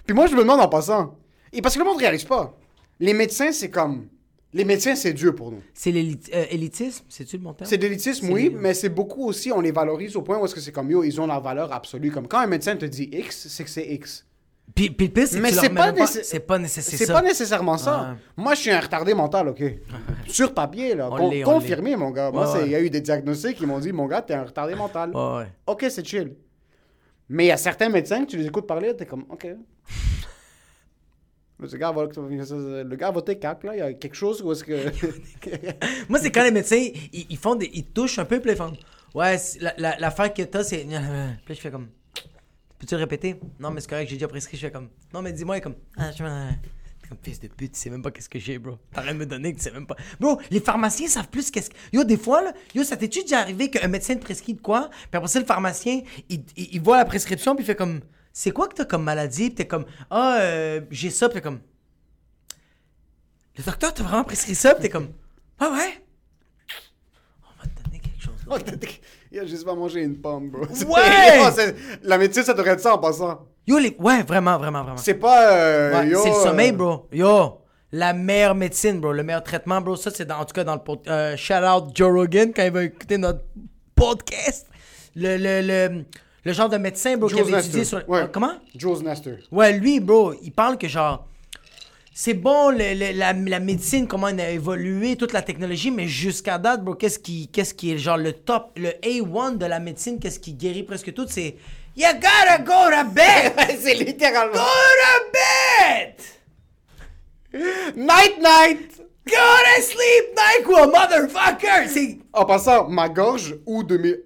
Puis moi, je me demande en passant, et parce que le monde réalise pas. Les médecins, c'est comme, les médecins, c'est Dieu pour nous. C'est l'élitisme, c'est-tu le bon terme? C'est l'élitisme, oui, mais c'est beaucoup aussi, on les valorise au point où est-ce que c'est comme yo, ils ont la valeur absolue. Comme quand un médecin te dit X, c'est que c'est X. Puis, puis le c'est c'est pas même nécess- C'est pas nécessaire. C'est pas nécessairement ça. Moi, je suis un retardé mental, ok? *laughs* Sur papier, là. On Con- confirmé, mon gars. Moi, Ouais, c'est- il ouais. y a eu des diagnostics qui m'ont dit, mon gars, t'es un retardé mental. Ouais, ouais. Ok, c'est chill. Mais il y a certains médecins que tu les écoutes parler, t'es comme, ok. Le gars, va, le là. Il y a quelque chose où est-ce que. *laughs* Moi, c'est quand les médecins, ils, touchent un peu, puis ils font. Ouais, c'est- la- la- l'affaire que t'as, c'est. Puis je fais comme. Peux-tu répéter? Non, mais c'est correct, j'ai déjà prescrit. Je fais comme. Non, mais dis-moi, comme. Ah, je T'es comme fils de pute, tu sais même pas qu'est-ce que j'ai, bro. T'as rien de me donner que tu sais même pas. Bro, les pharmaciens savent plus qu'est-ce que. Yo, des fois, là, yo, ça t'est-tu déjà arrivé qu'un médecin te prescrit de quoi? Puis après ça, le pharmacien, il voit la prescription, puis il fait comme. C'est quoi que t'as comme maladie? Puis t'es comme. Ah, euh, j'ai ça, puis t'es comme. Le docteur t'a vraiment prescrit ça, puis t'es comme. Ah ouais? On va te donner quelque chose. Oh, Il a juste pas mangé une pomme, bro. *laughs* Ouais! Oh, La médecine, ça devrait être ça en passant. Yo, les. Ouais, vraiment, vraiment, vraiment. C'est pas. euh, Ouais, c'est le sommeil, euh, bro. Yo, la meilleure médecine, bro. Le meilleur traitement, bro. Ça, c'est dans- en tout cas dans le euh, shout out Joe Rogan quand il va écouter notre podcast. Le, le, le, le genre de médecin, bro, qui avait étudié sur. Ouais. Ah, comment? Jules Nestor. Ouais, lui, bro, il parle que genre. c'est bon le- le- la, la médecine, comment elle a évolué, toute la technologie, mais jusqu'à date, bro, qu'est-ce qui, qu'est-ce qui est genre le top, le A1 de la médecine, qu'est-ce qui guérit presque tout, c'est You gotta go to bed! *laughs* c'est littéralement. go to bed! Night night! Go to sleep, NyQuil, motherfucker! C'est. En passant, ma gorge, ou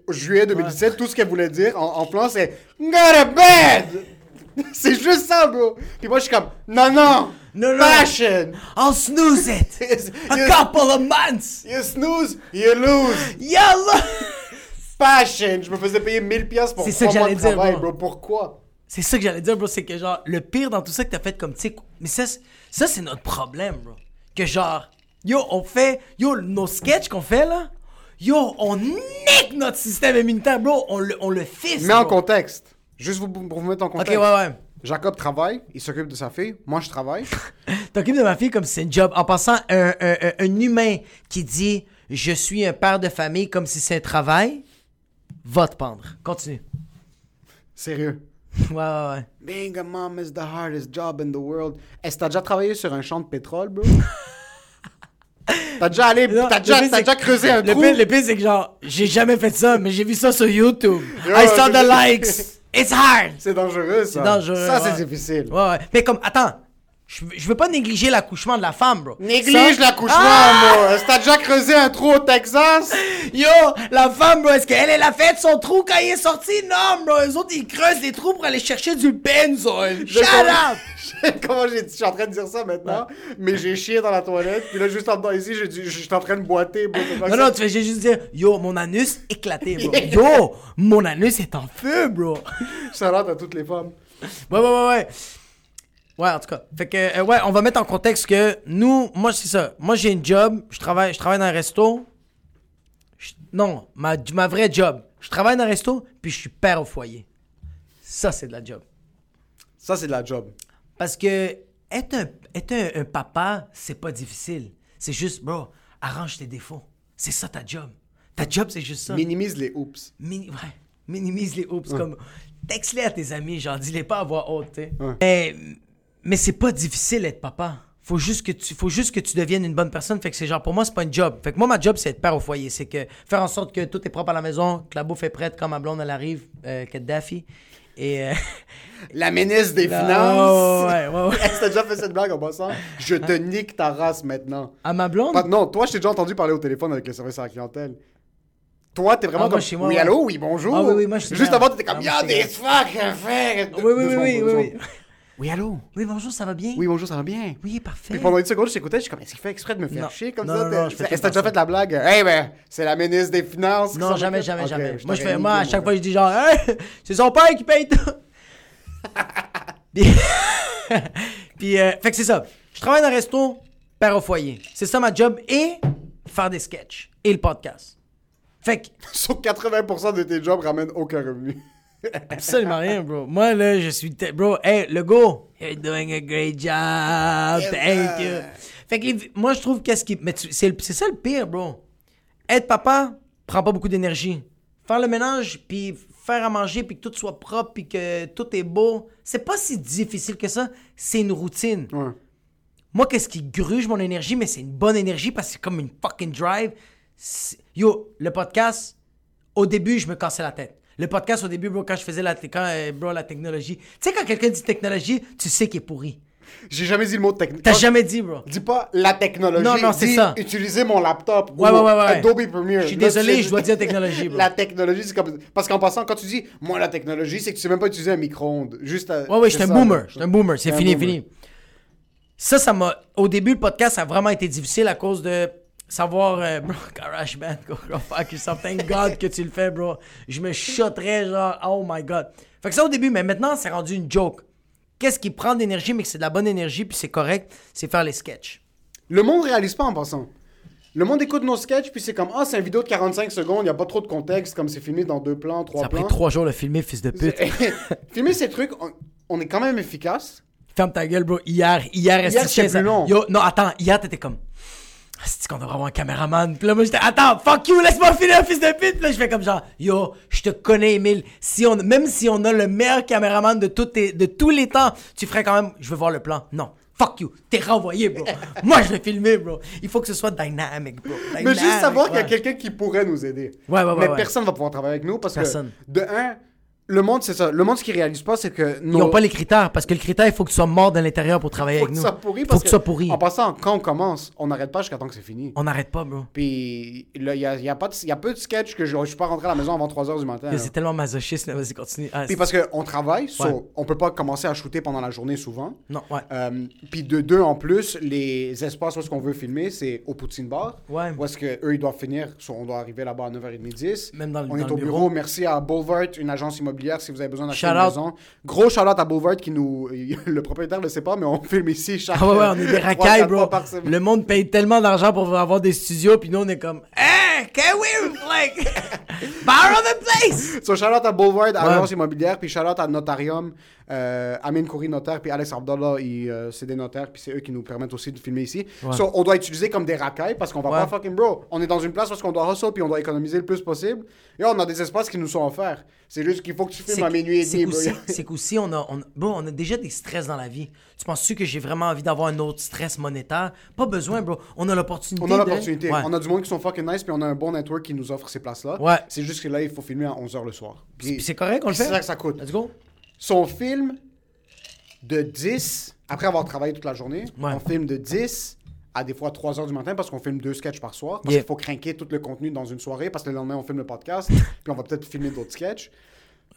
juillet 2017, tout ce qu'elle voulait dire en, en plan, c'est Go to bed! *laughs* c'est juste ça, bro! Puis moi, je suis comme Non, non! Passion! I'll snooze it! *laughs* A You- couple of months! You snooze, you lose! Yalla! Passion! Je me faisais payer 1000 pièces pour C'est ça 3 que mois de dire, travail, bro. bro. Pourquoi? C'est ça que j'allais dire, bro, c'est que genre, le pire dans tout ça que t'as fait comme, tu sais, mais ça, ça c'est notre problème, bro. Que genre, yo, on fait, yo, nos sketchs qu'on fait là, yo, on nique notre système immunitaire, bro, on le, on le fisse. Mets en bro. contexte. Juste vous- pour vous mettre en Ok, contexte. ouais, ouais. Jacob travaille, il s'occupe de sa fille, moi je travaille. *laughs* T'occupes de ma fille comme si c'est un job. En passant, un, un, un- un humain qui dit je suis un père de famille comme si c'est un travail, va te pendre. Continue. Sérieux. *laughs* Ouais, ouais, ouais. Being a mom is the hardest job in the world. Est-ce que t'as déjà travaillé sur un champ de pétrole, bro? *laughs* t'as déjà allé, Non, t'as le déjà, pire, t'as c'est déjà creusé un Le trou? pire, le pire, c'est que genre, j'ai jamais fait ça, mais j'ai vu ça sur YouTube. Yo, I saw the likes. It's hard. C'est dangereux, ça. C'est dangereux, Ça, c'est difficile. Ouais, ouais. Mais comme, attends, je veux- je veux pas négliger l'accouchement de la femme, bro. Néglige Ça- l'accouchement, Ah! moi. Est-ce que t'as déjà creusé un trou au Texas? *laughs* Yo, la femme, bro, est-ce qu'elle, elle a fait son trou quand il est sorti? Non, bro, eux autres, ils creusent des trous pour aller chercher du benzol. Shut up! *laughs* Comment j'ai je suis en train de dire ça maintenant, mais j'ai chié dans la toilette, puis là, juste en dedans ici, j'ai dit- je suis en train de boiter, bro. Non, non, tu fais juste dire, yo, mon anus éclaté, bro. *laughs* Yo, mon anus est en feu, bro. Salade à toutes les femmes. Ouais, ouais, ouais, ouais. Ouais, en tout cas. Fait que, euh, ouais, on va mettre en contexte que nous, moi, c'est ça. Moi, j'ai une job. Je travaille, je travaille dans un resto. Je- non, ma, ma vraie job. Je travaille dans un resto, puis je suis père au foyer. Ça, c'est de la job. Ça, c'est de la job. Parce que être un, être un, un papa, c'est pas difficile. C'est juste, bro, arrange tes défauts. C'est ça ta job. Ta job, c'est juste ça. Minimise les. Mini- ouais, minimise les oops comme texte-les à tes amis, genre dis-les pas à voix haute, tu sais. Ouais. Mais mais c'est pas difficile d'être papa. Faut juste que tu faut juste que tu deviennes une bonne personne, fait que c'est genre pour moi c'est pas une job. Fait que moi ma job c'est être père au foyer, c'est que faire en sorte que tout est propre à la maison, que la bouffe est prête quand ma blonde elle arrive, euh, que Daffy et euh, *laughs* La ministre des la- *laughs* Finances. ouais, ouais, ouais. *laughs* T'as déjà fait cette blague en passant? Je te nique ta race maintenant. à ma blonde? Pas- non, toi, je t'ai déjà entendu parler au téléphone avec le service à la clientèle. Toi, t'es vraiment Ah, moi, comme. chez moi, oui, ouais. allô, oui, bonjour. Ah, oui, oui, moi, je Juste avant, t'étais comme. Ah, moi, a je des fuck à faire. Oui oui oui oui oui, oui. allô? Oui, bonjour, ça va bien? Oui, bonjour, ça va bien? Oui, parfait. Puis pendant une seconde, je t'écoutais, je suis comme, est-ce qu'il fait exprès de me faire Non. chier comme Non, ça? non, T'es- non, je fais Est-ce que t'as déjà fait la blague? Eh ben, c'est la ministre des Finances. qui Non, jamais, occupe? jamais, Ok, jamais. Moi, je t'aurais fais, moi, à niqué, chaque fois, je dis genre, Hey, *laughs* c'est son père qui paye tout. *laughs* Puis, *laughs* Puis, euh, fait que c'est ça. Je travaille dans un resto, père au foyer. C'est ça ma job et faire des sketchs et le podcast. Fait que, Sur 80% de tes jobs ramènent aucun revenu. Absolument rien, bro. Moi, là, je suis. Bro, hey, le go, you're doing a great job. Thank you. Fait que, les- moi, je trouve qu'est-ce qui. Mais tu- c'est ça le pire, bro. Être papa prend pas beaucoup d'énergie. Faire le ménage, puis faire à manger, puis que tout soit propre, puis que tout est beau, c'est pas si difficile que ça. C'est une routine. Ouais. Moi, qu'est-ce qui gruge mon énergie, mais c'est une bonne énergie parce que c'est comme une fucking drive. Yo, le podcast, au début, je me cassais la tête. Le podcast, au début, bro, quand je faisais la, quand, euh, bro, la technologie. Tu sais, quand quelqu'un dit technologie, tu sais qu'il est pourri. J'ai jamais dit le mot technique. T'as jamais dit, bro. Dis pas la technologie. Non, non, c'est ça. Utiliser mon laptop. Ouais, ou ouais, ouais, ouais. Adobe Premiere. Je suis désolé, je dois dire technologie, *laughs* bro. La technologie, c'est comme. Parce qu'en passant, quand tu dis moi la technologie, c'est que tu sais même pas utiliser un micro-ondes. Juste. à- Ouais, ouais, c'est j'étais un boomer. là. J'étais un boomer. C'est fini, boomer. fini. Ça, ça m'a. Au début, le podcast, ça a vraiment été difficile à cause de savoir. euh, bro, *laughs* GarageBand, go, go fuck yourself. Thank God que tu le fais, bro. Je me shotterais, genre, oh my God. Fait que ça, au début, mais maintenant, c'est rendu une joke. Qu'est-ce qui prend d'énergie, mais que c'est de la bonne énergie, puis c'est correct, c'est faire les sketchs. Le monde réalise pas en passant. Le monde écoute nos sketchs, puis c'est comme Ah, c'est une vidéo de 45 secondes, il n'y a pas trop de contexte, comme c'est filmé dans deux plans, trois Ça a pris plans. trois jours de filmer, fils de pute. *laughs* Filmer ces trucs, on, on est quand même efficace. Ferme ta gueule, bro. Hier, hier, Hier, c'était plus long. Yo, non, attends, hier, t'étais comme. Ah, C'est qu'on devrait avoir un caméraman? Puis là, moi, j'étais, attends, fuck you, laisse-moi finir, fils de pute. Puis là, je fais comme genre, yo, je te connais, Emile. Si on, même si on a le meilleur caméraman de, tes- de tous les temps, tu ferais quand même, je veux voir le plan. Non. Fuck you, t'es renvoyé, bro. *laughs* Moi, je vais filmer, bro. Il faut que ce soit dynamic, bro. Mais juste Dynamic, savoir qu'il y a quelqu'un qui pourrait nous aider. Ouais, ouais, ouais, Mais ouais. personne va pouvoir travailler avec nous parce Personne. que, de un, le monde, c'est ça. Le monde, ce qu'il réalise pas, c'est que Ils n'ont pas les critères, parce que le critère, il faut que tu sois mort de l'intérieur pour travailler faut avec que nous. sois pourri faut parce que tu sois pourri. En passant, quand on commence, on n'arrête pas jusqu'à temps que c'est fini. On n'arrête pas, bro. Puis il y a, y a pas de, il y a peu de sketch que je, je suis pas rentré à la maison avant 3h du matin. C'est tellement masochiste, là. Vas-y, continue. Ah, Puis parce qu'on travaille, so, Ouais. on peut pas commencer à shooter pendant la journée souvent. Non, ouais. Euh, puis de deux en plus, les espaces où est-ce qu'on veut filmer, c'est au Poutine Bar. Ouais. Où est-ce qu'eux, ils doivent finir, so, on doit arriver là-bas à 9h30, 10. Même dans le- On dans est au bureau. bureau. Merci à Boulevard, une agence immobilière, si vous avez besoin d'acheter Shout une maison. Gros shout-out à Boulevard qui nous... *laughs* Le propriétaire ne le sait pas, mais on filme ici chaque... Ah ouais, ouais, on est des *laughs* racailles, bro. Le monde paye tellement d'argent pour avoir des studios, puis nous, on est comme, hey, can we, like, *laughs* borrow the place? So, shout-out à Boulevard, agence immobilière, puis shout-out à Notarium, euh, Amin Kouri, notaire, puis Alex Abdallah, euh, c'est des notaires, puis c'est eux qui nous permettent aussi de filmer ici. Ouais. So, on doit utiliser comme des racailles parce qu'on va Ouais. pas fucking bro. On est dans une place parce qu'on doit hustle, puis on doit économiser le plus possible. Et on a des espaces qui nous sont offerts. C'est juste qu'il faut que tu filmes à minuit et demi, C'est qu'aussi, on a, on, bon, on a déjà des stress dans la vie. Tu penses-tu que j'ai vraiment envie d'avoir un autre stress monétaire? Pas besoin, bro. On a l'opportunité. On a de- l'opportunité. Ouais. On a du monde qui sont fucking nice, puis on a un bon network qui nous offre ces places-là. Ouais. C'est juste que là, il faut filmer à 11h le soir. Puis, c'est correct, on le puis c'est fait. ça que ça coûte. Let's go. Son film de 10, après avoir travaillé toute la journée, Ouais. on filme de 10 à des fois 3 heures du matin parce qu'on filme deux sketchs par soir. Parce Yeah. qu'il faut craquer tout le contenu dans une soirée parce que le lendemain, on filme le podcast, *laughs* puis on va peut-être filmer d'autres sketchs.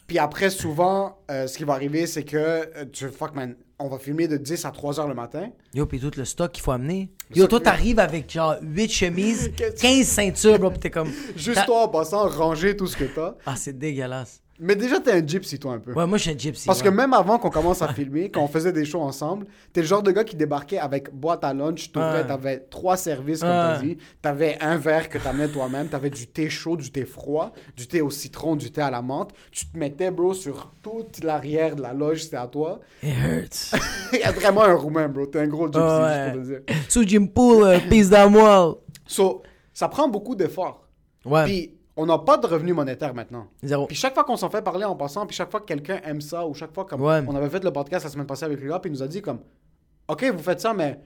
Puis après, souvent, euh, ce qui va arriver, c'est que euh, tu fuck man, on va filmer de 10 à 3 heures le matin. Yo, puis tout le stock qu'il faut amener. Le Yo, toi, t'arrives avec genre 8 chemises, *laughs* Qu'est-ce que- 15 ceintures, bro, pis t'es comme. Juste toi en passant, ranger tout ce que t'as. Ah, c'est dégueulasse. Mais déjà, t'es un gypsy, toi, un peu. Ouais, moi, je suis un gypsy. Parce ouais. que même avant qu'on commence à filmer, quand on faisait des shows ensemble, t'es le genre de gars qui débarquait avec boîte à lunch, t'ouvrais, Ouais. t'avais trois services, comme t'as dit, t'avais un verre que t'amenais toi-même, t'avais du thé chaud, du thé froid, du thé au citron, du thé à la menthe, tu te mettais, bro, sur toute l'arrière de la loge, c'était à toi. It hurts. *laughs* Il y a vraiment un roumain, bro, t'es un gros gypsy, Ouais. juste pour te dire. Sous Jim Pool, pisse d'amour. So, ça prend beaucoup d'efforts. Ouais, Puis, on n'a pas de revenus monétaires maintenant. zéro. Puis chaque fois qu'on s'en fait parler en passant, puis chaque fois que quelqu'un aime ça, ou chaque fois comme Ouais. on avait fait le podcast la semaine passée avec gars, puis il nous a dit comme, ok, vous faites ça, mais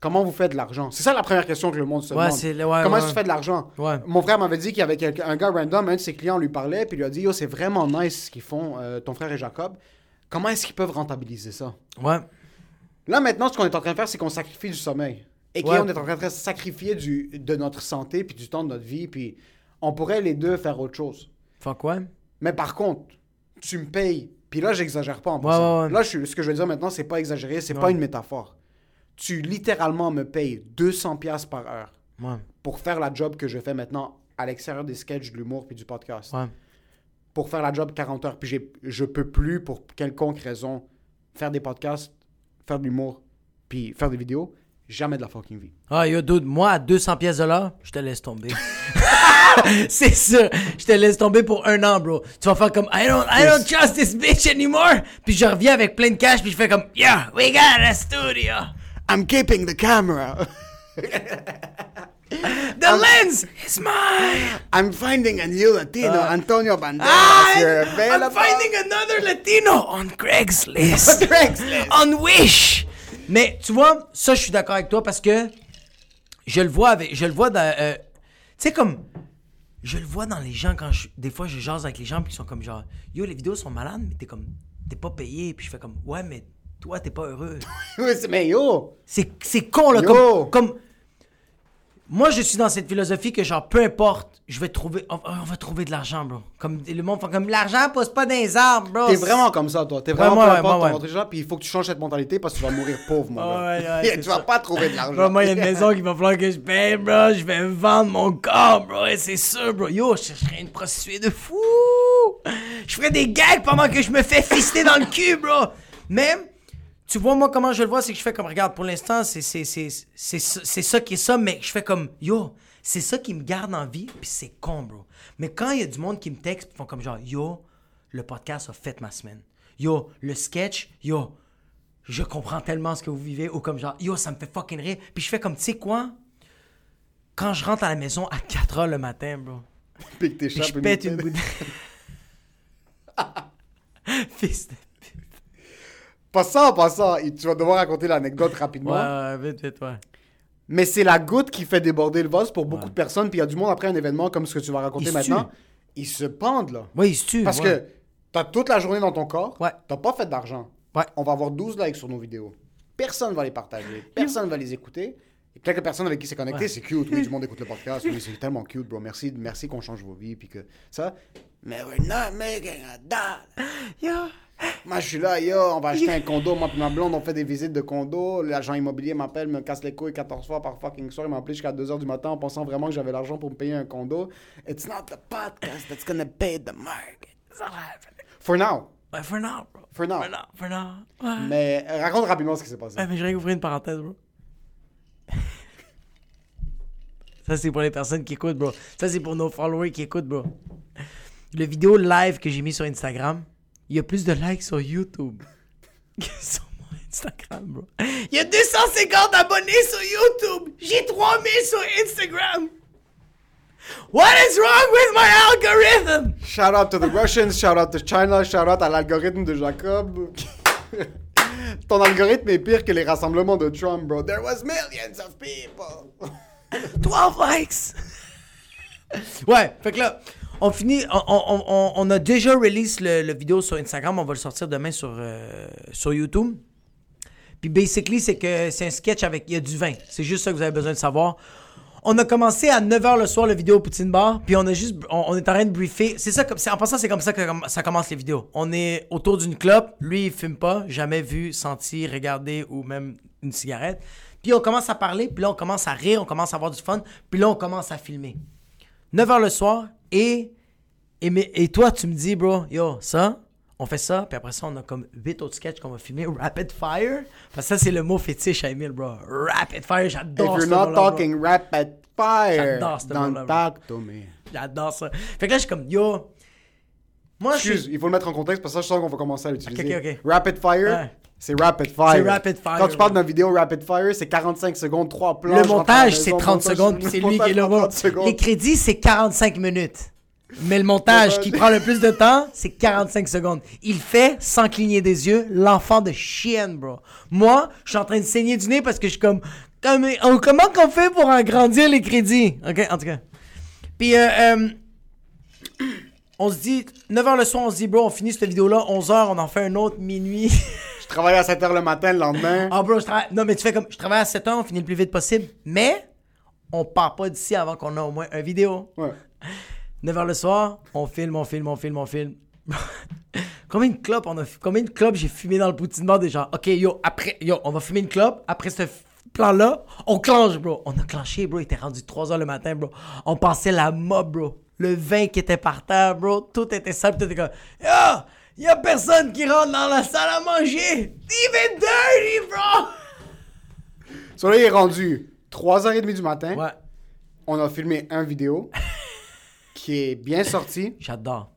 comment vous faites de l'argent? C'est ça la première question que le monde se Ouais, demande. ouais, comment ouais. est-ce que tu fais de l'argent? Mon frère m'avait dit qu'il y avait quelqu'un- un gars random, un de ses clients lui parlait, puis il lui a dit, yo, c'est vraiment nice ce qu'ils font, euh, ton frère et Jacob. Comment est-ce qu'ils peuvent rentabiliser ça? Ouais. Là maintenant, ce qu'on est en train de faire, c'est qu'on sacrifie du sommeil. Et qu'on est en train de sacrifier du, de notre santé, puis du temps de notre vie, puis on pourrait les deux faire autre chose. Fuck ouais. Mais par contre, tu me payes. Puis là, j'exagère pas en Ouais, passant. ouais, ouais. Là, je ce que je veux dire maintenant, c'est pas exagéré, c'est pas une métaphore. Tu littéralement me payes 200 pièces par heure Ouais. pour faire la job que je fais maintenant à l'extérieur des sketchs, de l'humour puis du podcast. Ouais. Pour faire la job 40 heures. Puis j'ai- je peux plus, pour quelconque raison, faire des podcasts, faire de l'humour, puis faire des vidéos. Jamais de la fucking vie. Ah, yo, dude, moi, à 200 pièces de l'heure, je te laisse tomber. *laughs* c'est ça. Je te laisse tomber pour un an, bro. Tu vas faire comme, I don't, I don't trust this bitch anymore. Puis je reviens avec plein de cash, puis je fais comme, yeah, we got a studio. I'm keeping the camera. The lens is mine. I'm finding a new Latino, Antonio Banderas. Ah, I'm available. finding another Latino on Craigslist. *laughs* Craigslist. on Wish. Mais tu vois, ça, je suis d'accord avec toi parce que je le vois avec, je le vois dans, euh, tu sais comme, je le vois dans les gens quand je, des fois je jase avec les gens puis ils sont comme genre, yo les vidéos sont malades mais t'es comme, t'es pas payé puis je fais comme, ouais mais toi t'es pas heureux. *laughs* Oui, mais yo, C'est, c'est con là, Yo. comme, comme, moi je suis dans cette philosophie que genre peu importe, je vais trouver, on, on va trouver de l'argent bro. Comme le monde comme l'argent pousse pas dans les arbres bro. t'es vraiment comme ça, toi. T'es vraiment moi, peu ouais, importe ton ouais. intelligence, puis il faut que tu changes cette mentalité parce que tu vas mourir *laughs* pauvre, mon gars. Ouais, ouais, *laughs* c'est tu vas ça. pas trouver de l'argent. Moi, il y a une maison qu'il va falloir que je paye, bro. Je vais vendre mon corps, bro. Et c'est sûr, bro. Yo, je chercherais une prostituée de fou. Je ferais des gags pendant que je me fais fister dans le cul, bro. Mais, tu vois, moi, comment je le vois, c'est que je fais comme, regarde, pour l'instant, c'est, ça- qui est ça, mais je fais comme, yo, c'est ça qui me garde en vie, puis c'est con, bro. Mais quand il y a du monde qui me texte, puis font comme genre, yo, le podcast a fait ma semaine. Yo, le sketch, yo, je comprends tellement ce que vous vivez, ou comme genre, yo, ça me fait fucking rire. Puis je fais comme, tu sais quoi? Quand je rentre à la maison à 4 h le matin, bro, Puis que je pète une bouteille. bouteille. *laughs* Fils de... Pas ça, pas ça. Et tu vas devoir raconter l'anecdote rapidement. ouais, vite, vite, ouais. Mais c'est la goutte qui fait déborder le vase pour beaucoup Ouais. de personnes. Puis il y a du monde après un événement comme ce que tu vas raconter Ils maintenant. tuent. Ils se pendent, là. Ouais, il se tue. Parce ouais. que t'as toute la journée dans ton corps. Ouais. T'as pas fait d'argent. Ouais. On va avoir 12 likes sur nos vidéos. Personne va les partager. *laughs* Personne va les écouter. Et quelques personnes avec qui c'est connecté, c'est cute. Oui, du *laughs* monde écoute le podcast. Oui, c'est tellement cute, bro. Merci, merci qu'on change vos vies. Puis que ça. Mais we're not making a dollar. Yo. Moi, je suis là, yo, on va acheter un condo. Moi, puis ma blonde, on fait des visites de condo. L'agent immobilier m'appelle, me casse les couilles 14 fois par fucking soir. Il m'a appelé jusqu'à 2 h du matin en pensant vraiment que j'avais l'argent pour me payer un condo. It's not the podcast that's gonna pay the market. Ça va happening. For now. Ouais, for now, bro. For now. For now, for now. Ouais. Mais euh, raconte rapidement ce qui s'est passé. Ouais, mais je vais ouvrir une parenthèse, bro. *laughs* Ça, c'est pour les personnes qui écoutent, bro. Ça, c'est pour nos followers qui écoutent, bro. Le vidéo live que j'ai mis sur Instagram, il y a plus de likes sur YouTube *laughs* que sur mon Instagram, bro. Il y a 250 abonnés sur YouTube. J'ai 3000 sur Instagram. What is wrong with my algorithm? Shout out to the Russians, shout out to China, shout out à l'algorithme de Jacob. *laughs* Ton algorithme est pire que les rassemblements de Trump, bro. There was millions of people. *laughs* 12 likes! ouais, fait que là, on finit, on, a déjà release le, vidéo sur Instagram, on va le sortir demain sur, euh, sur YouTube. Puis basically, c'est que c'est un sketch avec, il y a du vin. C'est juste ça que vous avez besoin de savoir. On a commencé à 9h le soir le vidéo au Poutine Bar, puis on a juste, on, est en train de briefer. C'est ça, en passant, c'est comme ça que ça commence les vidéos. On est autour d'une clope, lui il fume pas, jamais vu, senti, regardé ou même une cigarette. Puis on commence à parler, puis là on commence à rire, on commence à avoir du fun, puis là on commence à filmer. 9h le soir, et, et, et toi tu me dis, bro, yo, ça, on fait ça, puis après ça on a comme 8 autres sketchs qu'on va filmer, rapid fire. Parce que ça c'est le mot fétiche à Emile, bro. Rapid fire, If j'adore you're ce not mot-là, bro. talking rapid fire, J'adore ce don't talk to me. J'adore ça. Fait que là, je suis comme, yo. Moi, je Excuse, suis. il faut le mettre en contexte parce que ça, je sens qu'on va commencer à l'utiliser. Ok, ok, ok. Rapid fire, Ouais. C'est rapid fire. C'est rapid fire, Quand tu parles d'une vidéo rapid fire, c'est 45 secondes, 3 plans. Le montage, c'est 30 montage, secondes, puis le *laughs* c'est lui qui est là. prend 30 secondes. Les crédits, c'est 45 minutes. Mais le montage qui prend le plus de temps, c'est 45 secondes. Il fait sans cligner des yeux l'enfant de chienne, bro. Moi, je suis en train de saigner du nez parce que je suis comme. comme oh, comment qu'on fait pour agrandir les crédits? Ok, en tout cas. Puis, euh, euh, on se dit, 9h le soir, on se dit, bro, on finit cette vidéo-là, 11h, on en fait un autre minuit. *laughs* Je travaille à 7h le matin le lendemain. Ah, bro, je travaille. Non, mais tu fais comme. Je travaille à 7 heures, on finit le plus vite possible. Mais, on part pas d'ici avant qu'on ait au moins une vidéo. Ouais. *laughs* 9 h le soir, on filme, on filme, on filme, on filme. *laughs* combien de clopes on a Combien de clopes j'ai fumé dans le poutine bar déjà Ok, yo, après, yo, on va fumer une clope. Après ce f- plan-là, on clenche, bro. On a clenché, bro. Il était rendu 3 h le matin, bro. On passait la mob, bro. Le vin qui était par terre, bro. Tout était sale. Tout était comme. Yo, y a personne qui rentre dans la salle à manger. Even dirty, bro. So là, il est rendu 3h30 du matin. Ouais, On a filmé un vidéo qui est bien sorti. j'adore.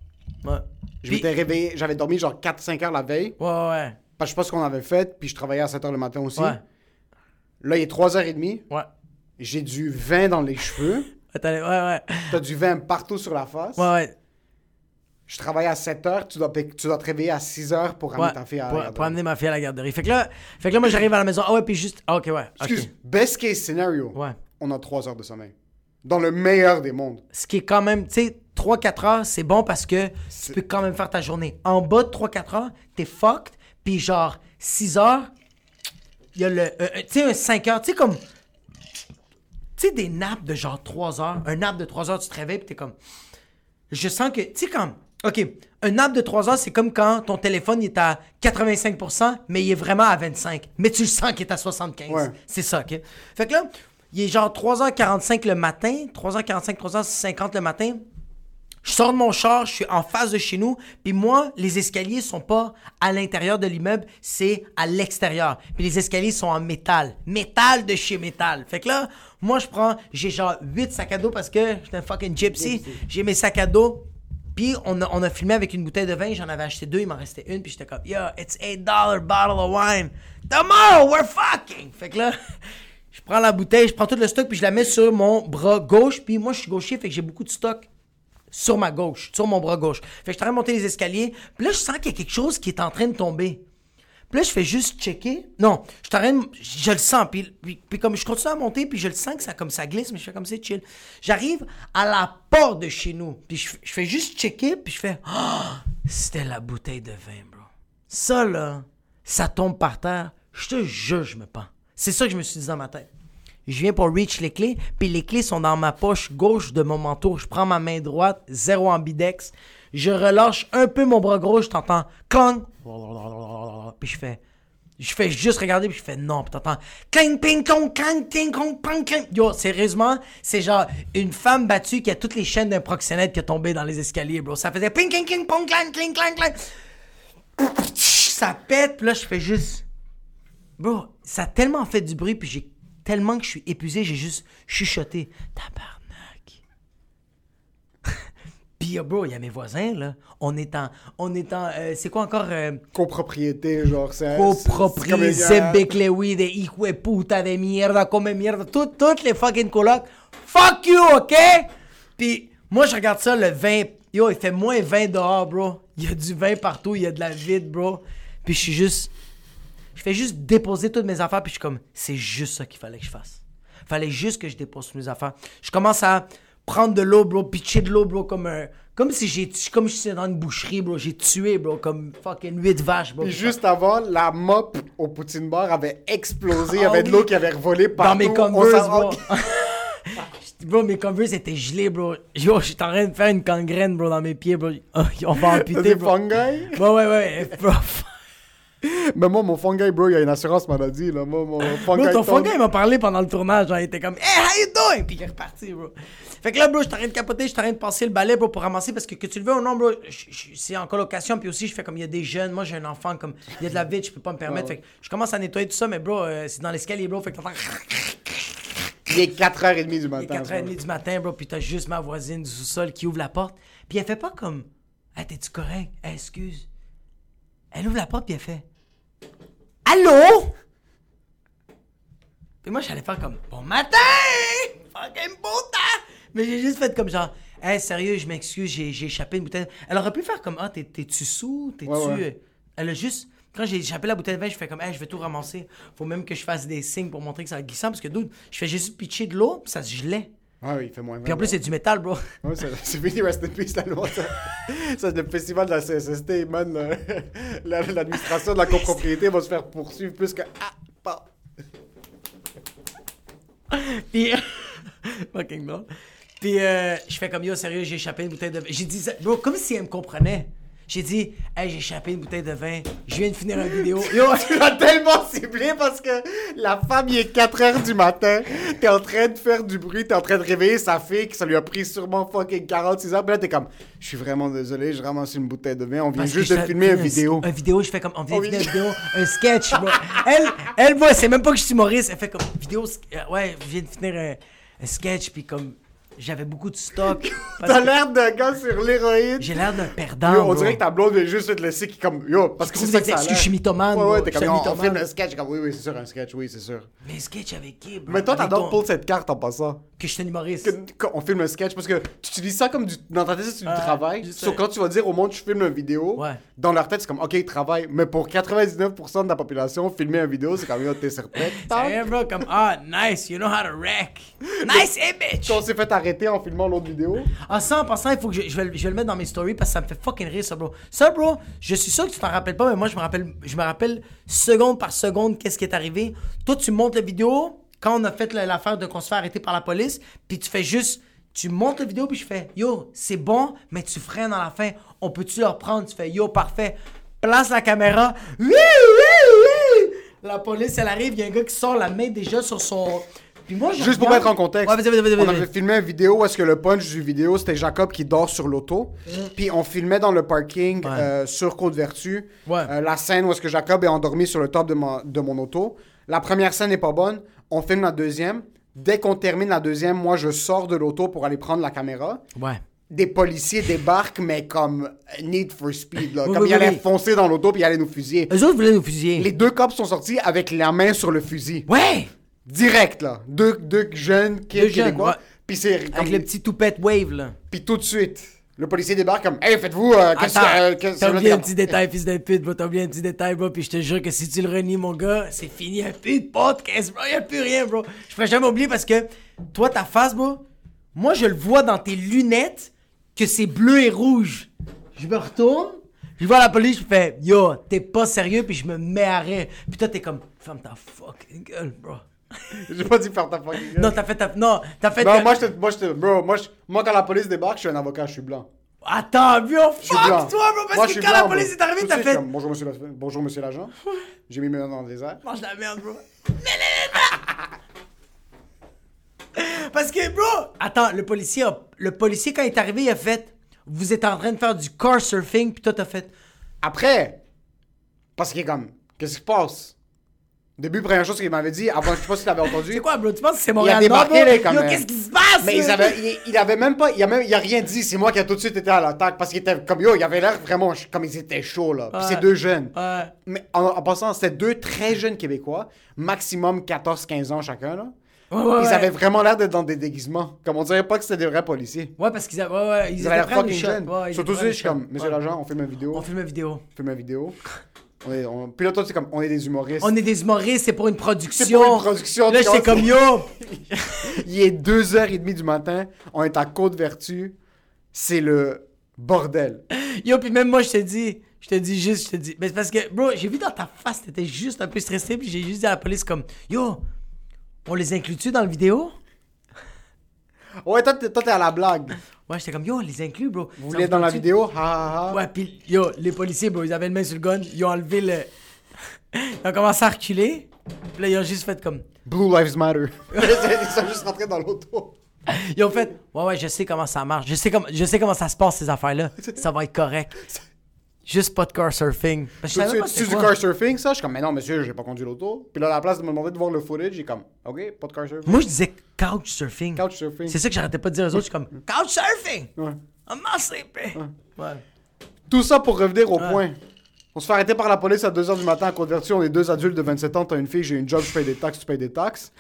Ouais. Je Puis- m'étais réveillé, j'avais dormi genre 4-5 heures la veille. Ouais, ouais, Parce que je sais pas ce qu'on avait fait, puis je travaillais à 7h le matin aussi. ouais. Là, il est 3h30. Ouais. J'ai du vin dans les cheveux. *laughs* Attends, ouais, ouais. T'as du vin partout sur la face. Ouais, ouais. Je travaille à 7h, tu dois, te- tu dois te réveiller à 6h pour amener Ouais, ta fille à la pour, garderie. pour amener ma fille à la garderie. Fait que là, fait que là moi j'arrive à la maison. Ah ouais, puis juste. Ah, ok, ouais. Excuse, best case scenario, Ouais. on a 3 heures de sommeil. Dans le meilleur des mondes. Ce qui est quand même, tu sais, 3-4 heures, c'est bon parce que tu peux quand même faire ta journée. En bas de 3-4 heures, t'es fucked. Puis genre, 6 heures, il y a le. euh, euh, tu sais, un 5 heures, tu sais, comme. Tu sais, des nappes de genre 3 heures. Un nap de 3 heures, tu te réveilles, puis t'es comme. Je sens que. Tu sais, comme. OK, un nap de 3 heures, c'est comme quand ton téléphone il est à 85%, mais il est vraiment à 25%. Mais tu le sens qu'il est à 75%. Ouais. C'est ça, OK? Fait que là, il est genre 3h45 le matin, 3h45, 3h50 le matin. Je sors de mon char, je suis en face de chez nous, puis moi, les escaliers sont pas à l'intérieur de l'immeuble, c'est à l'extérieur. Puis les escaliers sont en métal. Métal de chez métal. Fait que là, moi, je prends, j'ai genre 8 sacs à dos parce que j'étais un fucking gypsy. J'ai mes sacs à dos. Puis on a, on a filmé avec une bouteille de vin, j'en avais acheté deux, il m'en restait une, puis j'étais comme, yo, it's $8 bottle of wine. Tomorrow, we're fucking! Fait que là, *laughs* je prends la bouteille, je prends tout le stock, puis je la mets sur mon bras gauche, puis moi, je suis gaucher, fait que j'ai beaucoup de stock sur ma gauche, sur mon bras gauche. Fait que je suis en train de monter les escaliers, puis là, je sens qu'il y a quelque chose qui est en train de tomber. Là, je fais juste checker. Non, je t'arrête, je le sens. Puis, comme je continue à monter, puis je le sens que ça, comme ça glisse, mais je fais comme c'est chill. J'arrive à la porte de chez nous. Puis je, je fais juste checker, puis je fais Ah, c'était la bouteille de vin, bro. Ça, là, ça tombe par terre. Je te jure, je me pends. C'est ça que je me suis dit dans ma tête. Je viens pour reach les clés, puis les clés sont dans ma poche gauche de mon manteau. Je prends ma main droite, zéro ambidex. Je relâche un peu mon bras gauche, t'entends clang. Puis je fais. Je fais juste regarder, puis je fais non, puis t'entends clang, ping, clang, clang, ting, clang, pang, clang. Yo, sérieusement, c'est genre une femme battue qui a toutes les chaînes d'un proxénète qui a tombé dans les escaliers, bro. Ça faisait ping, ping, ping, pong, clang, cling, clang, clang. Ça pète, puis là, je fais juste. Bro, ça a tellement fait du bruit, puis j'ai tellement que je suis épuisé, j'ai juste chuchoté. Tabarnak. Puis, euh, bro, il y a mes voisins, là. On est en. On est en. euh, c'est quoi encore. euh, Copropriété, genre, c'est... copropriété, c'est Beclewi, de hijo de puta, de mierda, comme mierda, tout- toutes les fucking colocs. Fuck you, ok? Puis moi, je regarde ça, le vin. Yo, il fait moins 20 dehors, bro. Il y a du vin partout, il y a de la vide, bro. Puis je suis juste. Je fais juste déposer toutes mes affaires, puis je suis comme, c'est juste ça qu'il fallait que je fasse. Fallait juste que je dépose toutes mes affaires. Je commence à prendre de l'eau, bro, pitcher de l'eau, bro, comme un. Comme si j'ai. Comme si j'étais dans une boucherie, bro. J'ai tué, bro, comme fucking 8 vaches, bro. Puis juste avant, la mop au Poutine Bar avait explosé. Il y Ah avait de oui. l'eau qui avait revolé partout. dans mes On Converse, bro. *laughs* bro, mes Converse étaient gelés, bro. Yo, j'étais en train de faire une gangrène, bro, dans mes pieds, bro. Oh, on va *laughs* amputer, des bro. fungi? Ouais, ouais, ouais. Bro, *laughs* Mais moi, mon fungi, bro, il y a une assurance maladie, là. Moi, mon fungi... Bro, ton tombe. fungi, il m'a parlé pendant le tournage. Genre, il était comme, Hey, how you doing? Puis il est reparti, bro. Fait que là, bro, je t'arrête de capoter, je t'arrête de passer le balai, bro, pour ramasser. Parce que que tu le veux ou non, bro, c'est en colocation. Puis aussi, je fais comme il y a des jeunes. Moi, j'ai un enfant, comme il y a de la vide, je peux pas me permettre. Fait que je commence à nettoyer tout ça, mais bro, euh, c'est dans l'escalier, bro. Fait que t'entends. Il est 4h30 du Il est matin. 4h30 du matin, bro, puis t'as juste ma voisine du sous-sol qui ouvre la porte. Puis elle fait pas comme Hey, t'es-tu correct? Hey, excuse. Elle ouvre la porte, puis elle fait Allô? Puis moi, j'allais faire comme Bon matin! Fucking beau temps! Mais j'ai juste fait comme genre Hey, sérieux, je m'excuse, j'ai j'ai échappé une bouteille. Elle aurait pu faire comme Ah, t'es- t'es-tu sous? T'es-tu. Ouais, ouais. euh, Elle a juste. Quand j'ai échappé la bouteille de vin, je fais comme, hey, je vais tout ramasser. Faut même que je fasse des signes pour montrer que ça va glissant. Parce que, dude, je fais juste pitcher de l'eau, puis ça se gelait. Ah oui, il fait moins Puis en plus, c'est du métal, bro. Ouais, c'est c'est fini, rest in peace, la loi. Ça, Ça, c'est le festival de la CSST, man. la- L'administration de la copropriété va se faire poursuivre plus que. Ah, pas. Puis. *laughs* Fucking bon. Puis euh, je fais comme yo, sérieux, j'ai échappé une bouteille de. J'ai dit, ça- bro, comme si elle me comprenait. J'ai dit, hey, j'ai échappé une bouteille de vin. Je viens de finir une vidéo. *laughs* Yo, Tu l'as tellement ciblé parce que la femme, il est 4 heures du matin. T'es en train de faire du bruit, t'es en train de réveiller sa fille, que ça lui a pris sûrement fucking 46 heures. Puis là, t'es comme, je suis vraiment désolé, je ramasse une bouteille de vin. On vient Parce juste de filmer une un- vidéo. Un vidéo, je fais comme. On vient de filmer une vidéo, un sketch, bro. Elle, elle, moi, c'est même pas que je suis humoriste. Elle fait comme vidéo. euh, Ouais, je viens de finir un, un sketch, puis comme. J'avais beaucoup de stock. *laughs* T'as l'air d'un gars sur l'héroïne. J'ai l'air d'un perdant. Yo, on bro. dirait que ta blonde vient juste te laisser qui comme yo parce que c'est ça que ça je suis mythomane, Ouais ouais, t'es comme un on, on filme un sketch comme oui oui, c'est sûr un sketch, oui, c'est sûr. Mais sketch avec qui, bro? Mais toi t'adores ton- pull cette carte en passant. Que je suis un humoriste. Que- on filme un sketch parce que tu utilises ça comme du dans ta tête c'est du Ah, travail. Sauf quand tu vas dire au monde je filme une vidéo, Ouais. dans leur tête c'est comme OK, ils travaillent, mais pour 99% de la population, filmer une vidéo, c'est comme yo, t'es certain. *laughs* Sérieux, bro, comme, ah, nice, you know how to wreck. Nice image! Quand on s'est fait en filmant l'autre vidéo, Ah, ça, en passant, il faut que je, vais, le- je vais le mettre dans mes stories parce que ça me fait fucking rire, ça, bro. Ça, bro, je suis sûr que tu t'en rappelles pas, mais moi, je me rappelle, je me rappelle seconde par seconde qu'est-ce qui est arrivé. Toi, tu montes la vidéo quand on a fait la- l'affaire de qu'on se fait arrêter par la police, puis tu fais juste. Tu montes la vidéo, puis je fais Yo, c'est bon, mais tu freines à la fin. On peut-tu leur prendre Tu fais Yo, parfait. Place la caméra. Oui, oui, oui. La police, elle arrive, il y a un gars qui sort la main déjà sur son. Puis moi, je Juste pour mettre en contexte, Ouais, vas-y, vas-y, vas-y, on avait filmé une vidéo où est-ce que le punch du vidéo c'était Jacob qui dort sur l'auto, puis on filmait dans le parking Mm. Ouais. euh, sur Côte-Vertu Ouais. euh, la scène où est-ce que Jacob est endormi sur le top de, mon- de mon auto. La première scène n'est pas bonne, on filme la deuxième. Dès qu'on termine la deuxième, moi je sors de l'auto pour aller prendre la caméra. Ouais. Des policiers débarquent, mais comme Need for Speed, là. Oui, comme oui, ils allaient oui. foncer dans l'auto puis ils allaient nous fusiller. Eux autres voulaient nous fusiller. Les deux cops sont sortis avec la main sur le fusil. Ouais! Direct, là. Deux, deux jeunes kids Deux jeunes, québécois. ouais. Puis c'est comme- Avec le petit toupette wave, là. Puis tout de suite, Le policier débarque comme Hey, faites-vous. euh, qu'est-ce que. euh, t'as oublié un petit détail, fils de pute, bro. T'as oublié un petit détail, bro. Puis je te jure que si tu le renies, mon gars, c'est fini. Y'a plus de podcast, bro. Y'a plus rien, bro. Je ferai jamais oublier parce que toi, ta face, bro, moi, je le vois dans tes lunettes que c'est bleu et rouge. Je me retourne, je vois la police, je fais Yo, t'es pas sérieux, puis je me mets à rire. Puis toi, t'es comme Ferme ta fucking gueule, bro. *laughs* J'ai pas dit faire ta fucking gueule. Non, t'as fait ta. Non, t'as fait. Non, ta- moi, je te, moi, je te, bro, moi, je- moi, quand la police débarque, je suis un avocat, je suis blanc. Attends, bro, suis blanc. fuck toi, bro, parce Moi, que quand la police bro. est arrivée, t'as fait. comme, bonjour, monsieur, bonjour, monsieur l'agent. *laughs* J'ai mis mes mains dans les airs. Mange la merde, bro. *laughs* Parce que, bro, attends, le policier, a- le policier, quand il est arrivé, il a fait Vous êtes en train de faire du car surfing, puis toi, t'as fait Après, parce qu'il est comme, qu'est-ce qui se passe? Début, première chose qu'il m'avait dit, avant, je sais pas si tu l'avais entendu. C'est quoi, bro? Tu penses que c'est Il a Montréal débarqué, là. Yo, euh, qu'est-ce qui se passe Mais ils avaient- il, il avait même pas, il a même, il a rien dit. C'est moi qui a tout de suite été à l'attaque parce qu'il était comme yo, il avait l'air vraiment comme ils étaient chauds là. Puis Ouais. c'est deux jeunes. Ouais. Mais en, en passant, c'était deux très jeunes Québécois, maximum 14-15 ans chacun là. Ouais, ouais, Ils ouais. avaient vraiment l'air d'être dans des déguisements. Comme on dirait pas que c'était des vrais policiers. Ouais, parce qu'ils avaient. Ouais, ouais, ils, Ils avaient l'air fucking jeunes. Surtout à je suis comme, monsieur l'agent, on filme une vidéo. On filme une vidéo. On filme une vidéo. Est, on... Puis là, toi, c'est comme, on est des humoristes. On est des humoristes, c'est pour une production. C'est pour une production, Là, vois, comme c'est- yo. *laughs* Il est 2h30 du matin, on est à Côte-Vertu. C'est le bordel. Yo, puis même moi, je te dis, je te dis juste, je te dis. Mais c'est parce que, bro, j'ai vu dans ta face, t'étais juste un peu stressé, puis j'ai juste dit à la police, comme, yo, on les inclut-tu dans la vidéo? Ouais, toi, t'es toi, t'es à la blague. Ouais, j'étais comme, yo, les inclut, bro. Vous voulez dans la vidéo? Ha ha ha. Ouais, puis, yo, les policiers, bro, ils avaient une main sur le gun, ils ont enlevé le. *laughs* ils ont commencé à reculer, puis là, ils ont juste fait comme. Blue Lives Matter. *laughs* Ils sont juste rentrés dans l'auto. Ils ont fait, ouais, ouais, je sais comment ça marche, je sais, comment je sais comment ça se passe, ces affaires-là. *laughs* Ça va être correct. Juste pas de car surfing. Parce que je savais pas Tu c'était du quoi. car surfing, ça? Je suis comme, mais non, monsieur, j'ai pas conduit l'auto. Puis là, à la place de me demander de voir le footage, j'ai comme, ok, pas de car surfing. Moi, je disais couch surfing. Couch surfing. C'est ça que j'arrêtais pas de dire aux autres. Je suis comme, couch surfing! Ouais. I'm not sleeping! Ouais. Tout ça pour revenir au point. On se fait arrêter par la police à 2h du matin à Côte-Vertu. On est deux adultes de 27 ans. T'as une fille, j'ai une job, je paye des taxes, tu payes des taxes.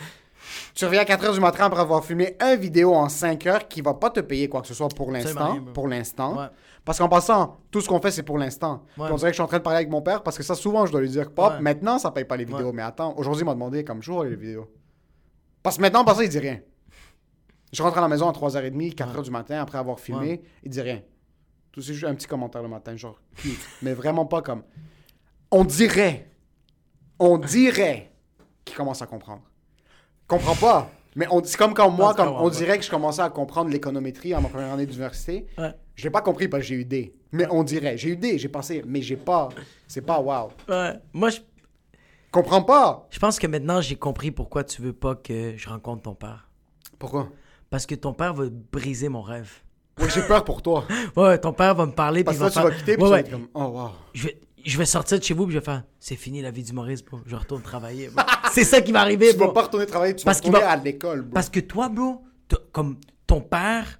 Tu reviens à 4h du matin après avoir filmé un vidéo en 5 heures qui va pas te payer quoi que ce soit pour l'instant. Pour l'instant. Ouais. Parce qu'en passant, tout ce qu'on fait, c'est pour l'instant. Ouais. On dirait que je suis en train de parler avec mon père parce que ça, souvent, je dois lui dire, Pop, Ouais. maintenant, ça paye pas les vidéos. Mais attends, aujourd'hui, il m'a demandé comme jour les vidéos. Parce que maintenant, par ça, il dit rien. Je rentre à la maison à 3h30, 4h du matin après avoir filmé, il dit rien. Tout c'est juste un petit commentaire le matin, genre. Mais vraiment pas comme. On dirait. On dirait qu'il commence à comprendre. Comprends pas. Mais on- c'est comme quand moi, comme on dirait que je commençais à comprendre l'économétrie en ma première année d'université. Ouais. Je l'ai pas compris parce que j'ai eu D. Mais on dirait. J'ai eu D, j'ai passé. Mais j'ai pas. C'est pas wow. Ouais. Moi, je, Comprends pas. je pense que maintenant, j'ai compris pourquoi tu veux pas que je rencontre ton père. Pourquoi? Parce que ton père va briser mon rêve. Ouais, j'ai peur pour toi. *laughs* Ouais, ton père va me parler. Parce que va tu vas quitter puis Ouais, tu vas ouais. être comme. Oh wow. Je vais, je vais sortir de chez vous puis je vais faire c'est fini la vie d'humoriste, bro. Je retourne travailler. *laughs* c'est ça qui va arriver, Tu vas bro. pas retourner travailler, tu Parce vas retourner va- à l'école, bro. Parce que toi, bro, comme ton père,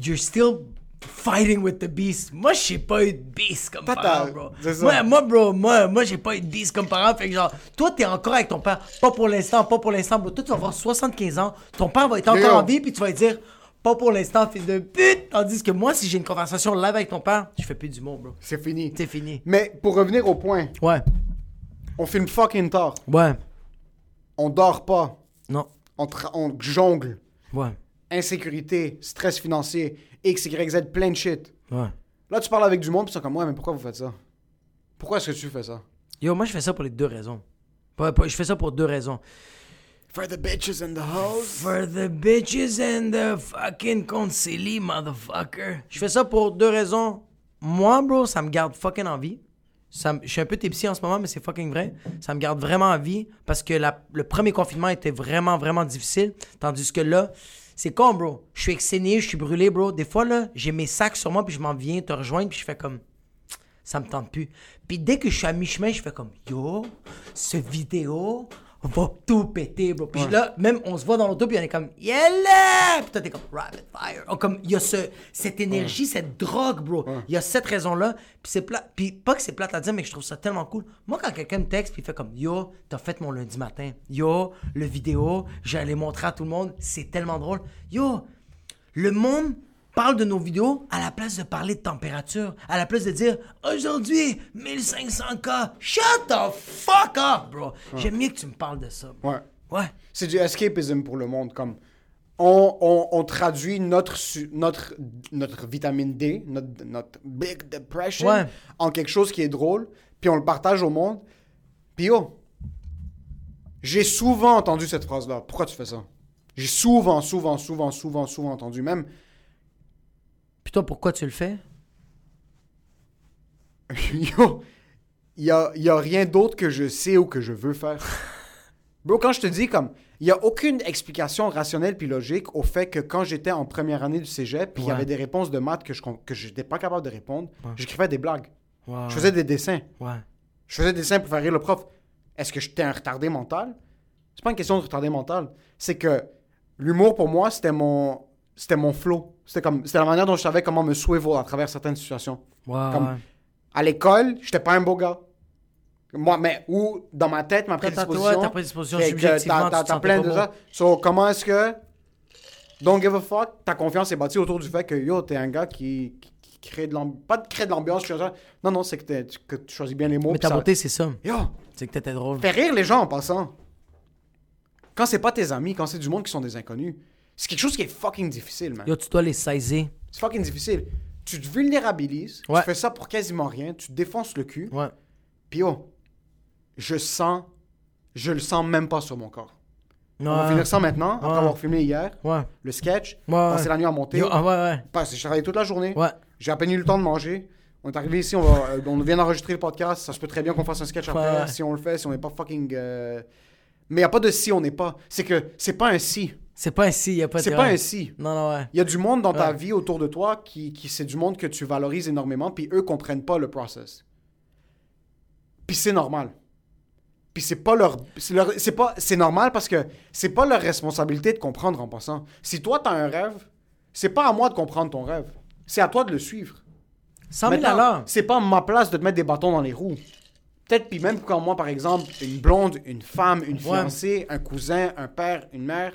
you're still fighting with the beast. Moi, j'ai pas eu de beast comme Toi, parent, bro. Moi, moi, bro, moi, moi j'ai pas eu de beast comme parent. Fait que genre, toi, t'es encore avec ton père. Pas pour l'instant, pas pour l'instant, bro. Toi, tu vas avoir 75 ans. Ton père va être encore en vie, puis tu vas lui dire, pas pour l'instant, fils de pute. Tandis que moi, si j'ai une conversation live avec ton père, je fais plus du monde, bro. C'est fini. C'est fini. Mais pour revenir au point, Ouais. on filme fucking tard. Ouais. On dort pas. Non. On, tra- on jongle. Ouais. Insécurité, stress financier, X, Y, Z, plein de shit. Ouais. Là, tu parles avec du monde, puis ils sont comme, ouais, mais pourquoi vous faites ça? Pourquoi est-ce que tu fais ça? Yo, moi, je fais ça pour les deux raisons. Pas- pas- Je fais ça pour deux raisons. For the bitches in the house. For the bitches and the fucking concili, motherfucker. Je fais ça pour deux raisons. Moi, bro, ça me garde fucking en vie. Ça je suis un peu tipsy en ce moment, mais c'est fucking vrai. Ça me garde vraiment en vie parce que le premier confinement était vraiment, vraiment difficile. Tandis que là, c'est con, bro. Je suis exténué, je suis brûlé, bro. Des fois, là, j'ai mes sacs sur moi, puis je m'en viens te rejoindre, puis je fais comme ça me tente plus. Puis dès que je suis à mi-chemin, je fais comme Yo, ce vidéo va tout péter, bro. Puis là, même on se voit dans l'auto, puis on est comme Yeah! Puis toi, t'es comme Rapid Fire. Oh, comme il y a ce, cette énergie, cette drogue, bro. Il y a cette raison-là. Puis c'est plat. Puis pas que c'est plate à dire, mais je trouve ça tellement cool. Moi, quand quelqu'un me texte, puis il fait comme Yo, t'as fait mon lundi matin. Yo, le vidéo, j'allais montrer à tout le monde. C'est tellement drôle. Yo, le monde parle de nos vidéos à la place de parler de température, à la place de dire aujourd'hui 1500K. Shut the fuck up, bro. J'aime mieux que tu me parles de ça. Ouais. Ouais. C'est du escapism pour le monde. Comme on, on, on traduit notre, notre, notre vitamine D, notre, notre big depression, Ouais. en quelque chose qui est drôle, puis on le partage au monde. Puis yo, j'ai souvent entendu cette phrase-là. Pourquoi tu fais ça? J'ai souvent, souvent, souvent, souvent, souvent entendu. Même, toi, pourquoi tu le fais? *laughs* yo, il y a, y a rien d'autre que je sais ou que je veux faire. *laughs* Bro, quand je te dis comme, il n'y a aucune explication rationnelle puis logique au fait que quand j'étais en première année du cégep, puis il y Ouais. avait des réponses de maths que je que j'étais pas capable de répondre, j'écrivais des blagues. Ouais. Je faisais des dessins. Ouais. Je faisais des dessins pour faire rire le prof. Est-ce que j'étais un retardé mental? C'est pas une question de retardé mental. C'est que l'humour, pour moi, c'était mon, c'était mon flow. C'était comme, c'était la manière dont je savais comment me swivel à travers certaines situations. Ouais. Comme-. À l'école, j'étais pas un beau gars. Moi, mais, ou dans ma tête, ma prédisposition. ta prédisposition, subjectivement, t'as- plein de beau. ça. So, comment est-ce que. Don't give a fuck, ta confiance est bâtie autour du fait que yo, t'es un gars qui, qui- qui crée de l'ambiance. Pas de créer de l'ambiance. Non, non, c'est que, que tu choisis bien les mots. Mais ta ça- beauté, c'est ça. Yo, C'est que t'étais drôle. fais rire les gens en passant. Quand c'est pas tes amis, quand c'est du monde qui sont des inconnus, c'est quelque chose qui est fucking difficile, man. Yo, tu dois les saisir. C'est fucking difficile. Tu te vulnérabilises, Ouais. tu fais ça pour quasiment rien, tu te défonces le cul. Ouais. Puis yo, je sens, je le sens même pas sur mon corps. Ouais. On va finir ça maintenant, après Ouais. avoir filmé hier, Ouais. le sketch, Ouais, passer la nuit à monter, Yo, ah ouais, je travaillais toute la journée, Ouais. j'ai à peine eu le temps de manger. On est arrivé ici, on, va, euh, on vient d'enregistrer le podcast, ça se peut très bien qu'on fasse un sketch après, si on le fait, si on n'est pas fucking... euh, Mais il a pas de si on n'est pas. C'est que c'est pas un si. C'est pas un si, y a pas de. C'est pas un si. Non, non, ouais. Il y a du monde dans ta Ouais. vie autour de toi qui, qui c'est du monde que tu valorises énormément, puis eux comprennent pas le process. Puis c'est normal. Puis c'est pas leur c'est leur- c'est pas c'est normal parce que c'est pas leur responsabilité de comprendre en passant. Si toi t'as un rêve, c'est pas à moi de comprendre ton rêve. C'est à toi de le suivre. 100 000 Maintenant, à l'heure. c'est pas ma place de te mettre des bâtons dans les roues. Peut-être, puis même quand moi, par exemple, une blonde, une femme, une fiancée, un cousin, un père, une mère,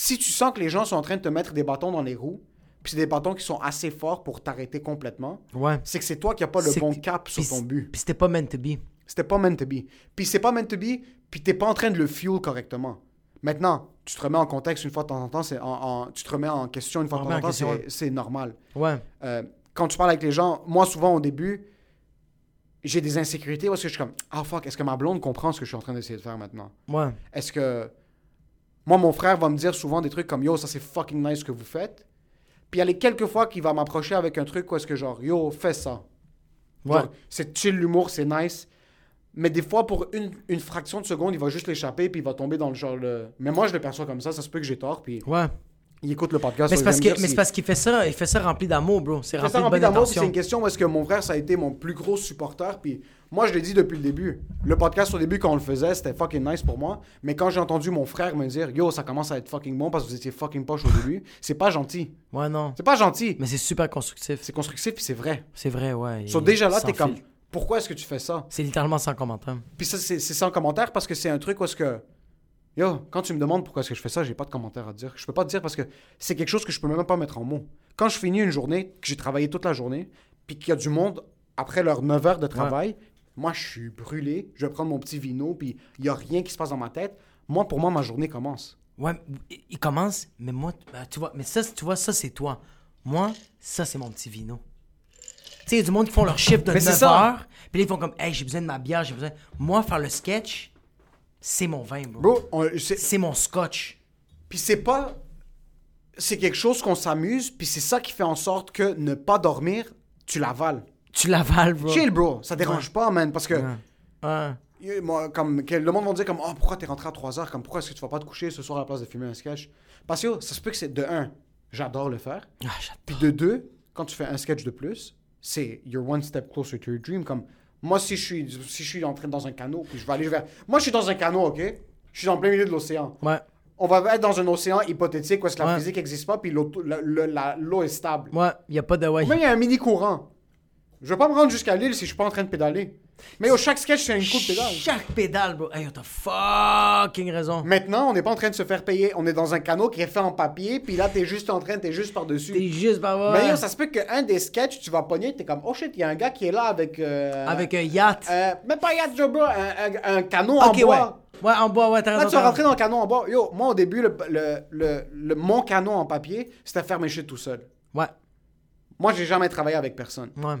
si tu sens que les gens sont en train de te mettre des bâtons dans les roues, puis c'est des bâtons qui sont assez forts pour t'arrêter complètement, Ouais. c'est que c'est toi qui n'as pas le bon cap sur ton but. Puis c'était pas meant to be. C'était pas meant to be. Puis c'est pas meant to be, puis t'es pas en train de le fuel correctement. Maintenant, tu te remets en contexte une fois de temps en temps, c'est en, en- tu te remets en question une fois de temps en temps, c'est- c'est normal. Ouais. Euh, quand tu parles avec les gens, moi, souvent au début, j'ai des insécurités parce que je suis comme, ah fuck, est-ce que ma blonde comprend ce que je suis en train d'essayer de faire maintenant? Ouais. Est-ce que. Moi, mon frère va me dire souvent des trucs comme, yo, ça c'est fucking nice ce que vous faites. Puis il y a les quelques fois qu'il va m'approcher avec un truc où est-ce que genre, yo, fais ça. Ouais. C'est chill l'humour, c'est nice. Mais des fois, pour une, une fraction de seconde, il va juste l'échapper puis il va tomber dans le genre. Le... Mais moi, je le perçois comme ça, ça se peut que j'ai tort. Puis Ouais. Il écoute le podcast. Mais c'est parce que- mais parce qu'il fait ça, il fait ça rempli d'amour, bro. C'est rempli rempli d'amour, c'est une question est-ce que mon frère, ça a été mon plus gros supporter, puis moi, je l'ai dit depuis le début. Le podcast, au début, quand on le faisait, c'était fucking nice pour moi, mais quand j'ai entendu mon frère me dire « Yo, ça commence à être fucking bon parce que vous étiez fucking poche au début *laughs* », c'est pas gentil. Ouais, non. C'est pas gentil. Mais c'est super constructif. C'est constructif, puis c'est vrai. C'est vrai, ouais. So, déjà là, t'es comme filtre. « Pourquoi est-ce que tu fais ça? C'est littéralement sans commentaire. » Puis ça, c'est sans commentaire parce que c'est un truc où est-ce que... Yo, quand tu me demandes pourquoi est-ce que je fais ça, j'ai pas de commentaire à te dire. Je peux pas te dire parce que c'est quelque chose que je peux même pas mettre en mots. Quand je finis une journée, que j'ai travaillé toute la journée, puis qu'il y a du monde après leurs 9 heures de travail, moi je suis brûlé, je vais prendre mon petit vino, puis il y a rien qui se passe dans ma tête. Moi, pour moi, ma journée commence. Ouais, il- commence, mais moi, bah, tu vois, mais ça, tu vois, ça, c'est toi. Moi, ça, c'est mon petit vino. Tu sais, il y a du monde qui font leur shift de Mais c'est 9 ça. heures, puis ils font comme, hey, j'ai besoin de ma bière, j'ai besoin. Moi, faire le sketch, c'est mon vin, bro. C'est- mon scotch. Puis c'est pas. C'est quelque chose qu'on s'amuse, puis c'est ça qui fait en sorte que ne pas dormir, tu l'avales. Tu l'avales, bro. Chill, bro. Ça dérange pas, man, parce que. Ouais. Ouais. Moi, comme, le monde va dire comme oh, pourquoi t'es rentré à 3 heures? Comme pourquoi est-ce que tu vas pas te coucher ce soir à la place de filmer un sketch parce que ça se peut que c'est de un j'adore le faire Ah, j'adore. puis de deux quand tu fais un sketch de plus c'est you're one step closer to your dream comme moi si je suis si je suis en train dans un canot puis je vais aller vers moi je suis dans un canot ok? Je suis en plein milieu de l'océan Ouais. on va être dans un océan hypothétique où est-ce que la physique n'existe pas puis l'eau est stable Ouais, il y a pas de. Ouais. il y a un mini courant Je vais pas me rendre jusqu'à l'île si je suis pas en train de pédaler. Mais au chaque sketch, c'est un coup de pédale. Chaque pédale, bro. Hey, t'as fucking raison. Maintenant, on n'est pas en train de se faire payer. On est dans un canot qui est fait en papier, puis là, t'es juste en train, t'es juste T'es par-dessus. juste par Mais yo, ça se peut qu'un des sketchs, tu vas pogner, t'es comme, oh shit, il y a un gars qui est là avec. euh, Avec un yacht. euh, même pas yacht, Joe, bro, un, un- un canot en ok, ouais. bois. Ouais, en bois, ouais, t'as Là, raison. tu vas rentrer dans le canot en bois. Yo, moi, au début, le, le, le, le- mon canot en papier, c'était faire mes shit tout seul. Ouais, Moi, j'ai jamais travaillé avec personne. ouais.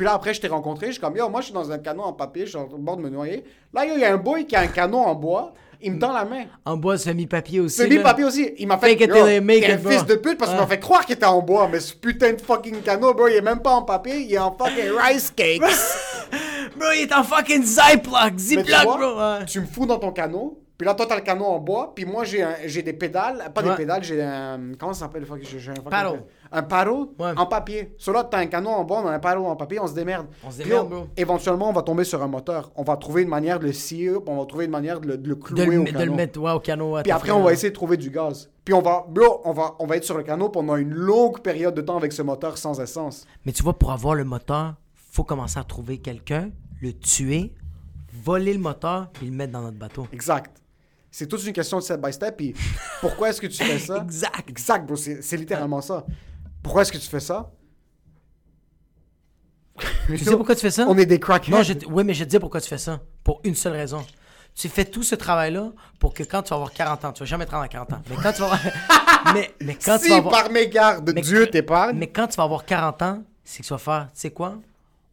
Puis là, après, je t'ai rencontré. Je suis comme, yo, moi, je suis dans un canot en papier, je suis au bord de me noyer. Là, yo, il y a un boy qui a un canot en bois. Il me tend la main. En bois semi-papier aussi. C'est mis là. papier aussi. Il m'a fait. Fake un fils de pute parce qu'il m'a fait croire qu'il était en bois. Mais ce putain de fucking canot, bro, il est même pas en papier. Il est en fucking rice cakes. *laughs* Bro, il est en fucking Ziploc. Ziploc, bro. Tu me fous dans ton canot. Puis là, toi, t'as le canot en bois. Puis moi, j'ai des pédales. Pas des pédales, j'ai un. Comment ça s'appelle? J'ai- un fucking- Paddle. Un paddle Ouais. en papier. Sur là, t'as un canot en bois, on a un paddle en papier, on se démerde. On se démerde. Éventuellement, on va tomber sur un moteur. On va trouver une manière de le scier, on va trouver une manière de le, de le De clouer le, au de canot. le mettre ouais, au canot. Puis après, on va essayer de trouver du gaz. Puis on va, bro, on va, on va être sur le canot pendant une longue période de temps avec ce moteur sans essence. Mais tu vois, pour avoir le moteur, faut commencer à trouver quelqu'un, le tuer, voler le moteur, puis le mettre dans notre bateau. Exact. C'est toute une question de step by step. Puis pourquoi est-ce que tu fais ça? *laughs* Exact. Exact, bro. C'est littéralement ça. Pourquoi est-ce que tu fais ça? Tu sais pourquoi tu fais ça? On est des crackheads. Non, je, oui, mais je vais te dire pourquoi tu fais ça. Pour une seule raison. Tu fais tout ce travail-là pour que quand tu vas avoir 40 ans, tu vas jamais te rendre à 40 ans, mais quand tu vas avoir... *laughs* mais, mais quand tu si vas avoir... par mégarde, Mais- Dieu t'épargne. Mais quand tu vas avoir 40 ans, c'est que tu vas faire, tu sais quoi?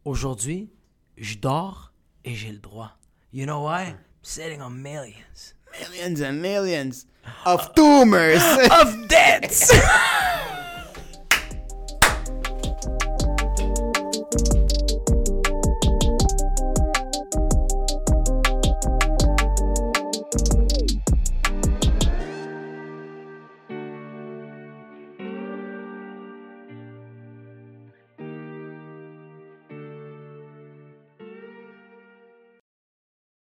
Aujourd'hui, je dors et j'ai le droit. You know why? I'm sitting on millions. Millions and millions of tumors. *laughs* Of debts! *laughs*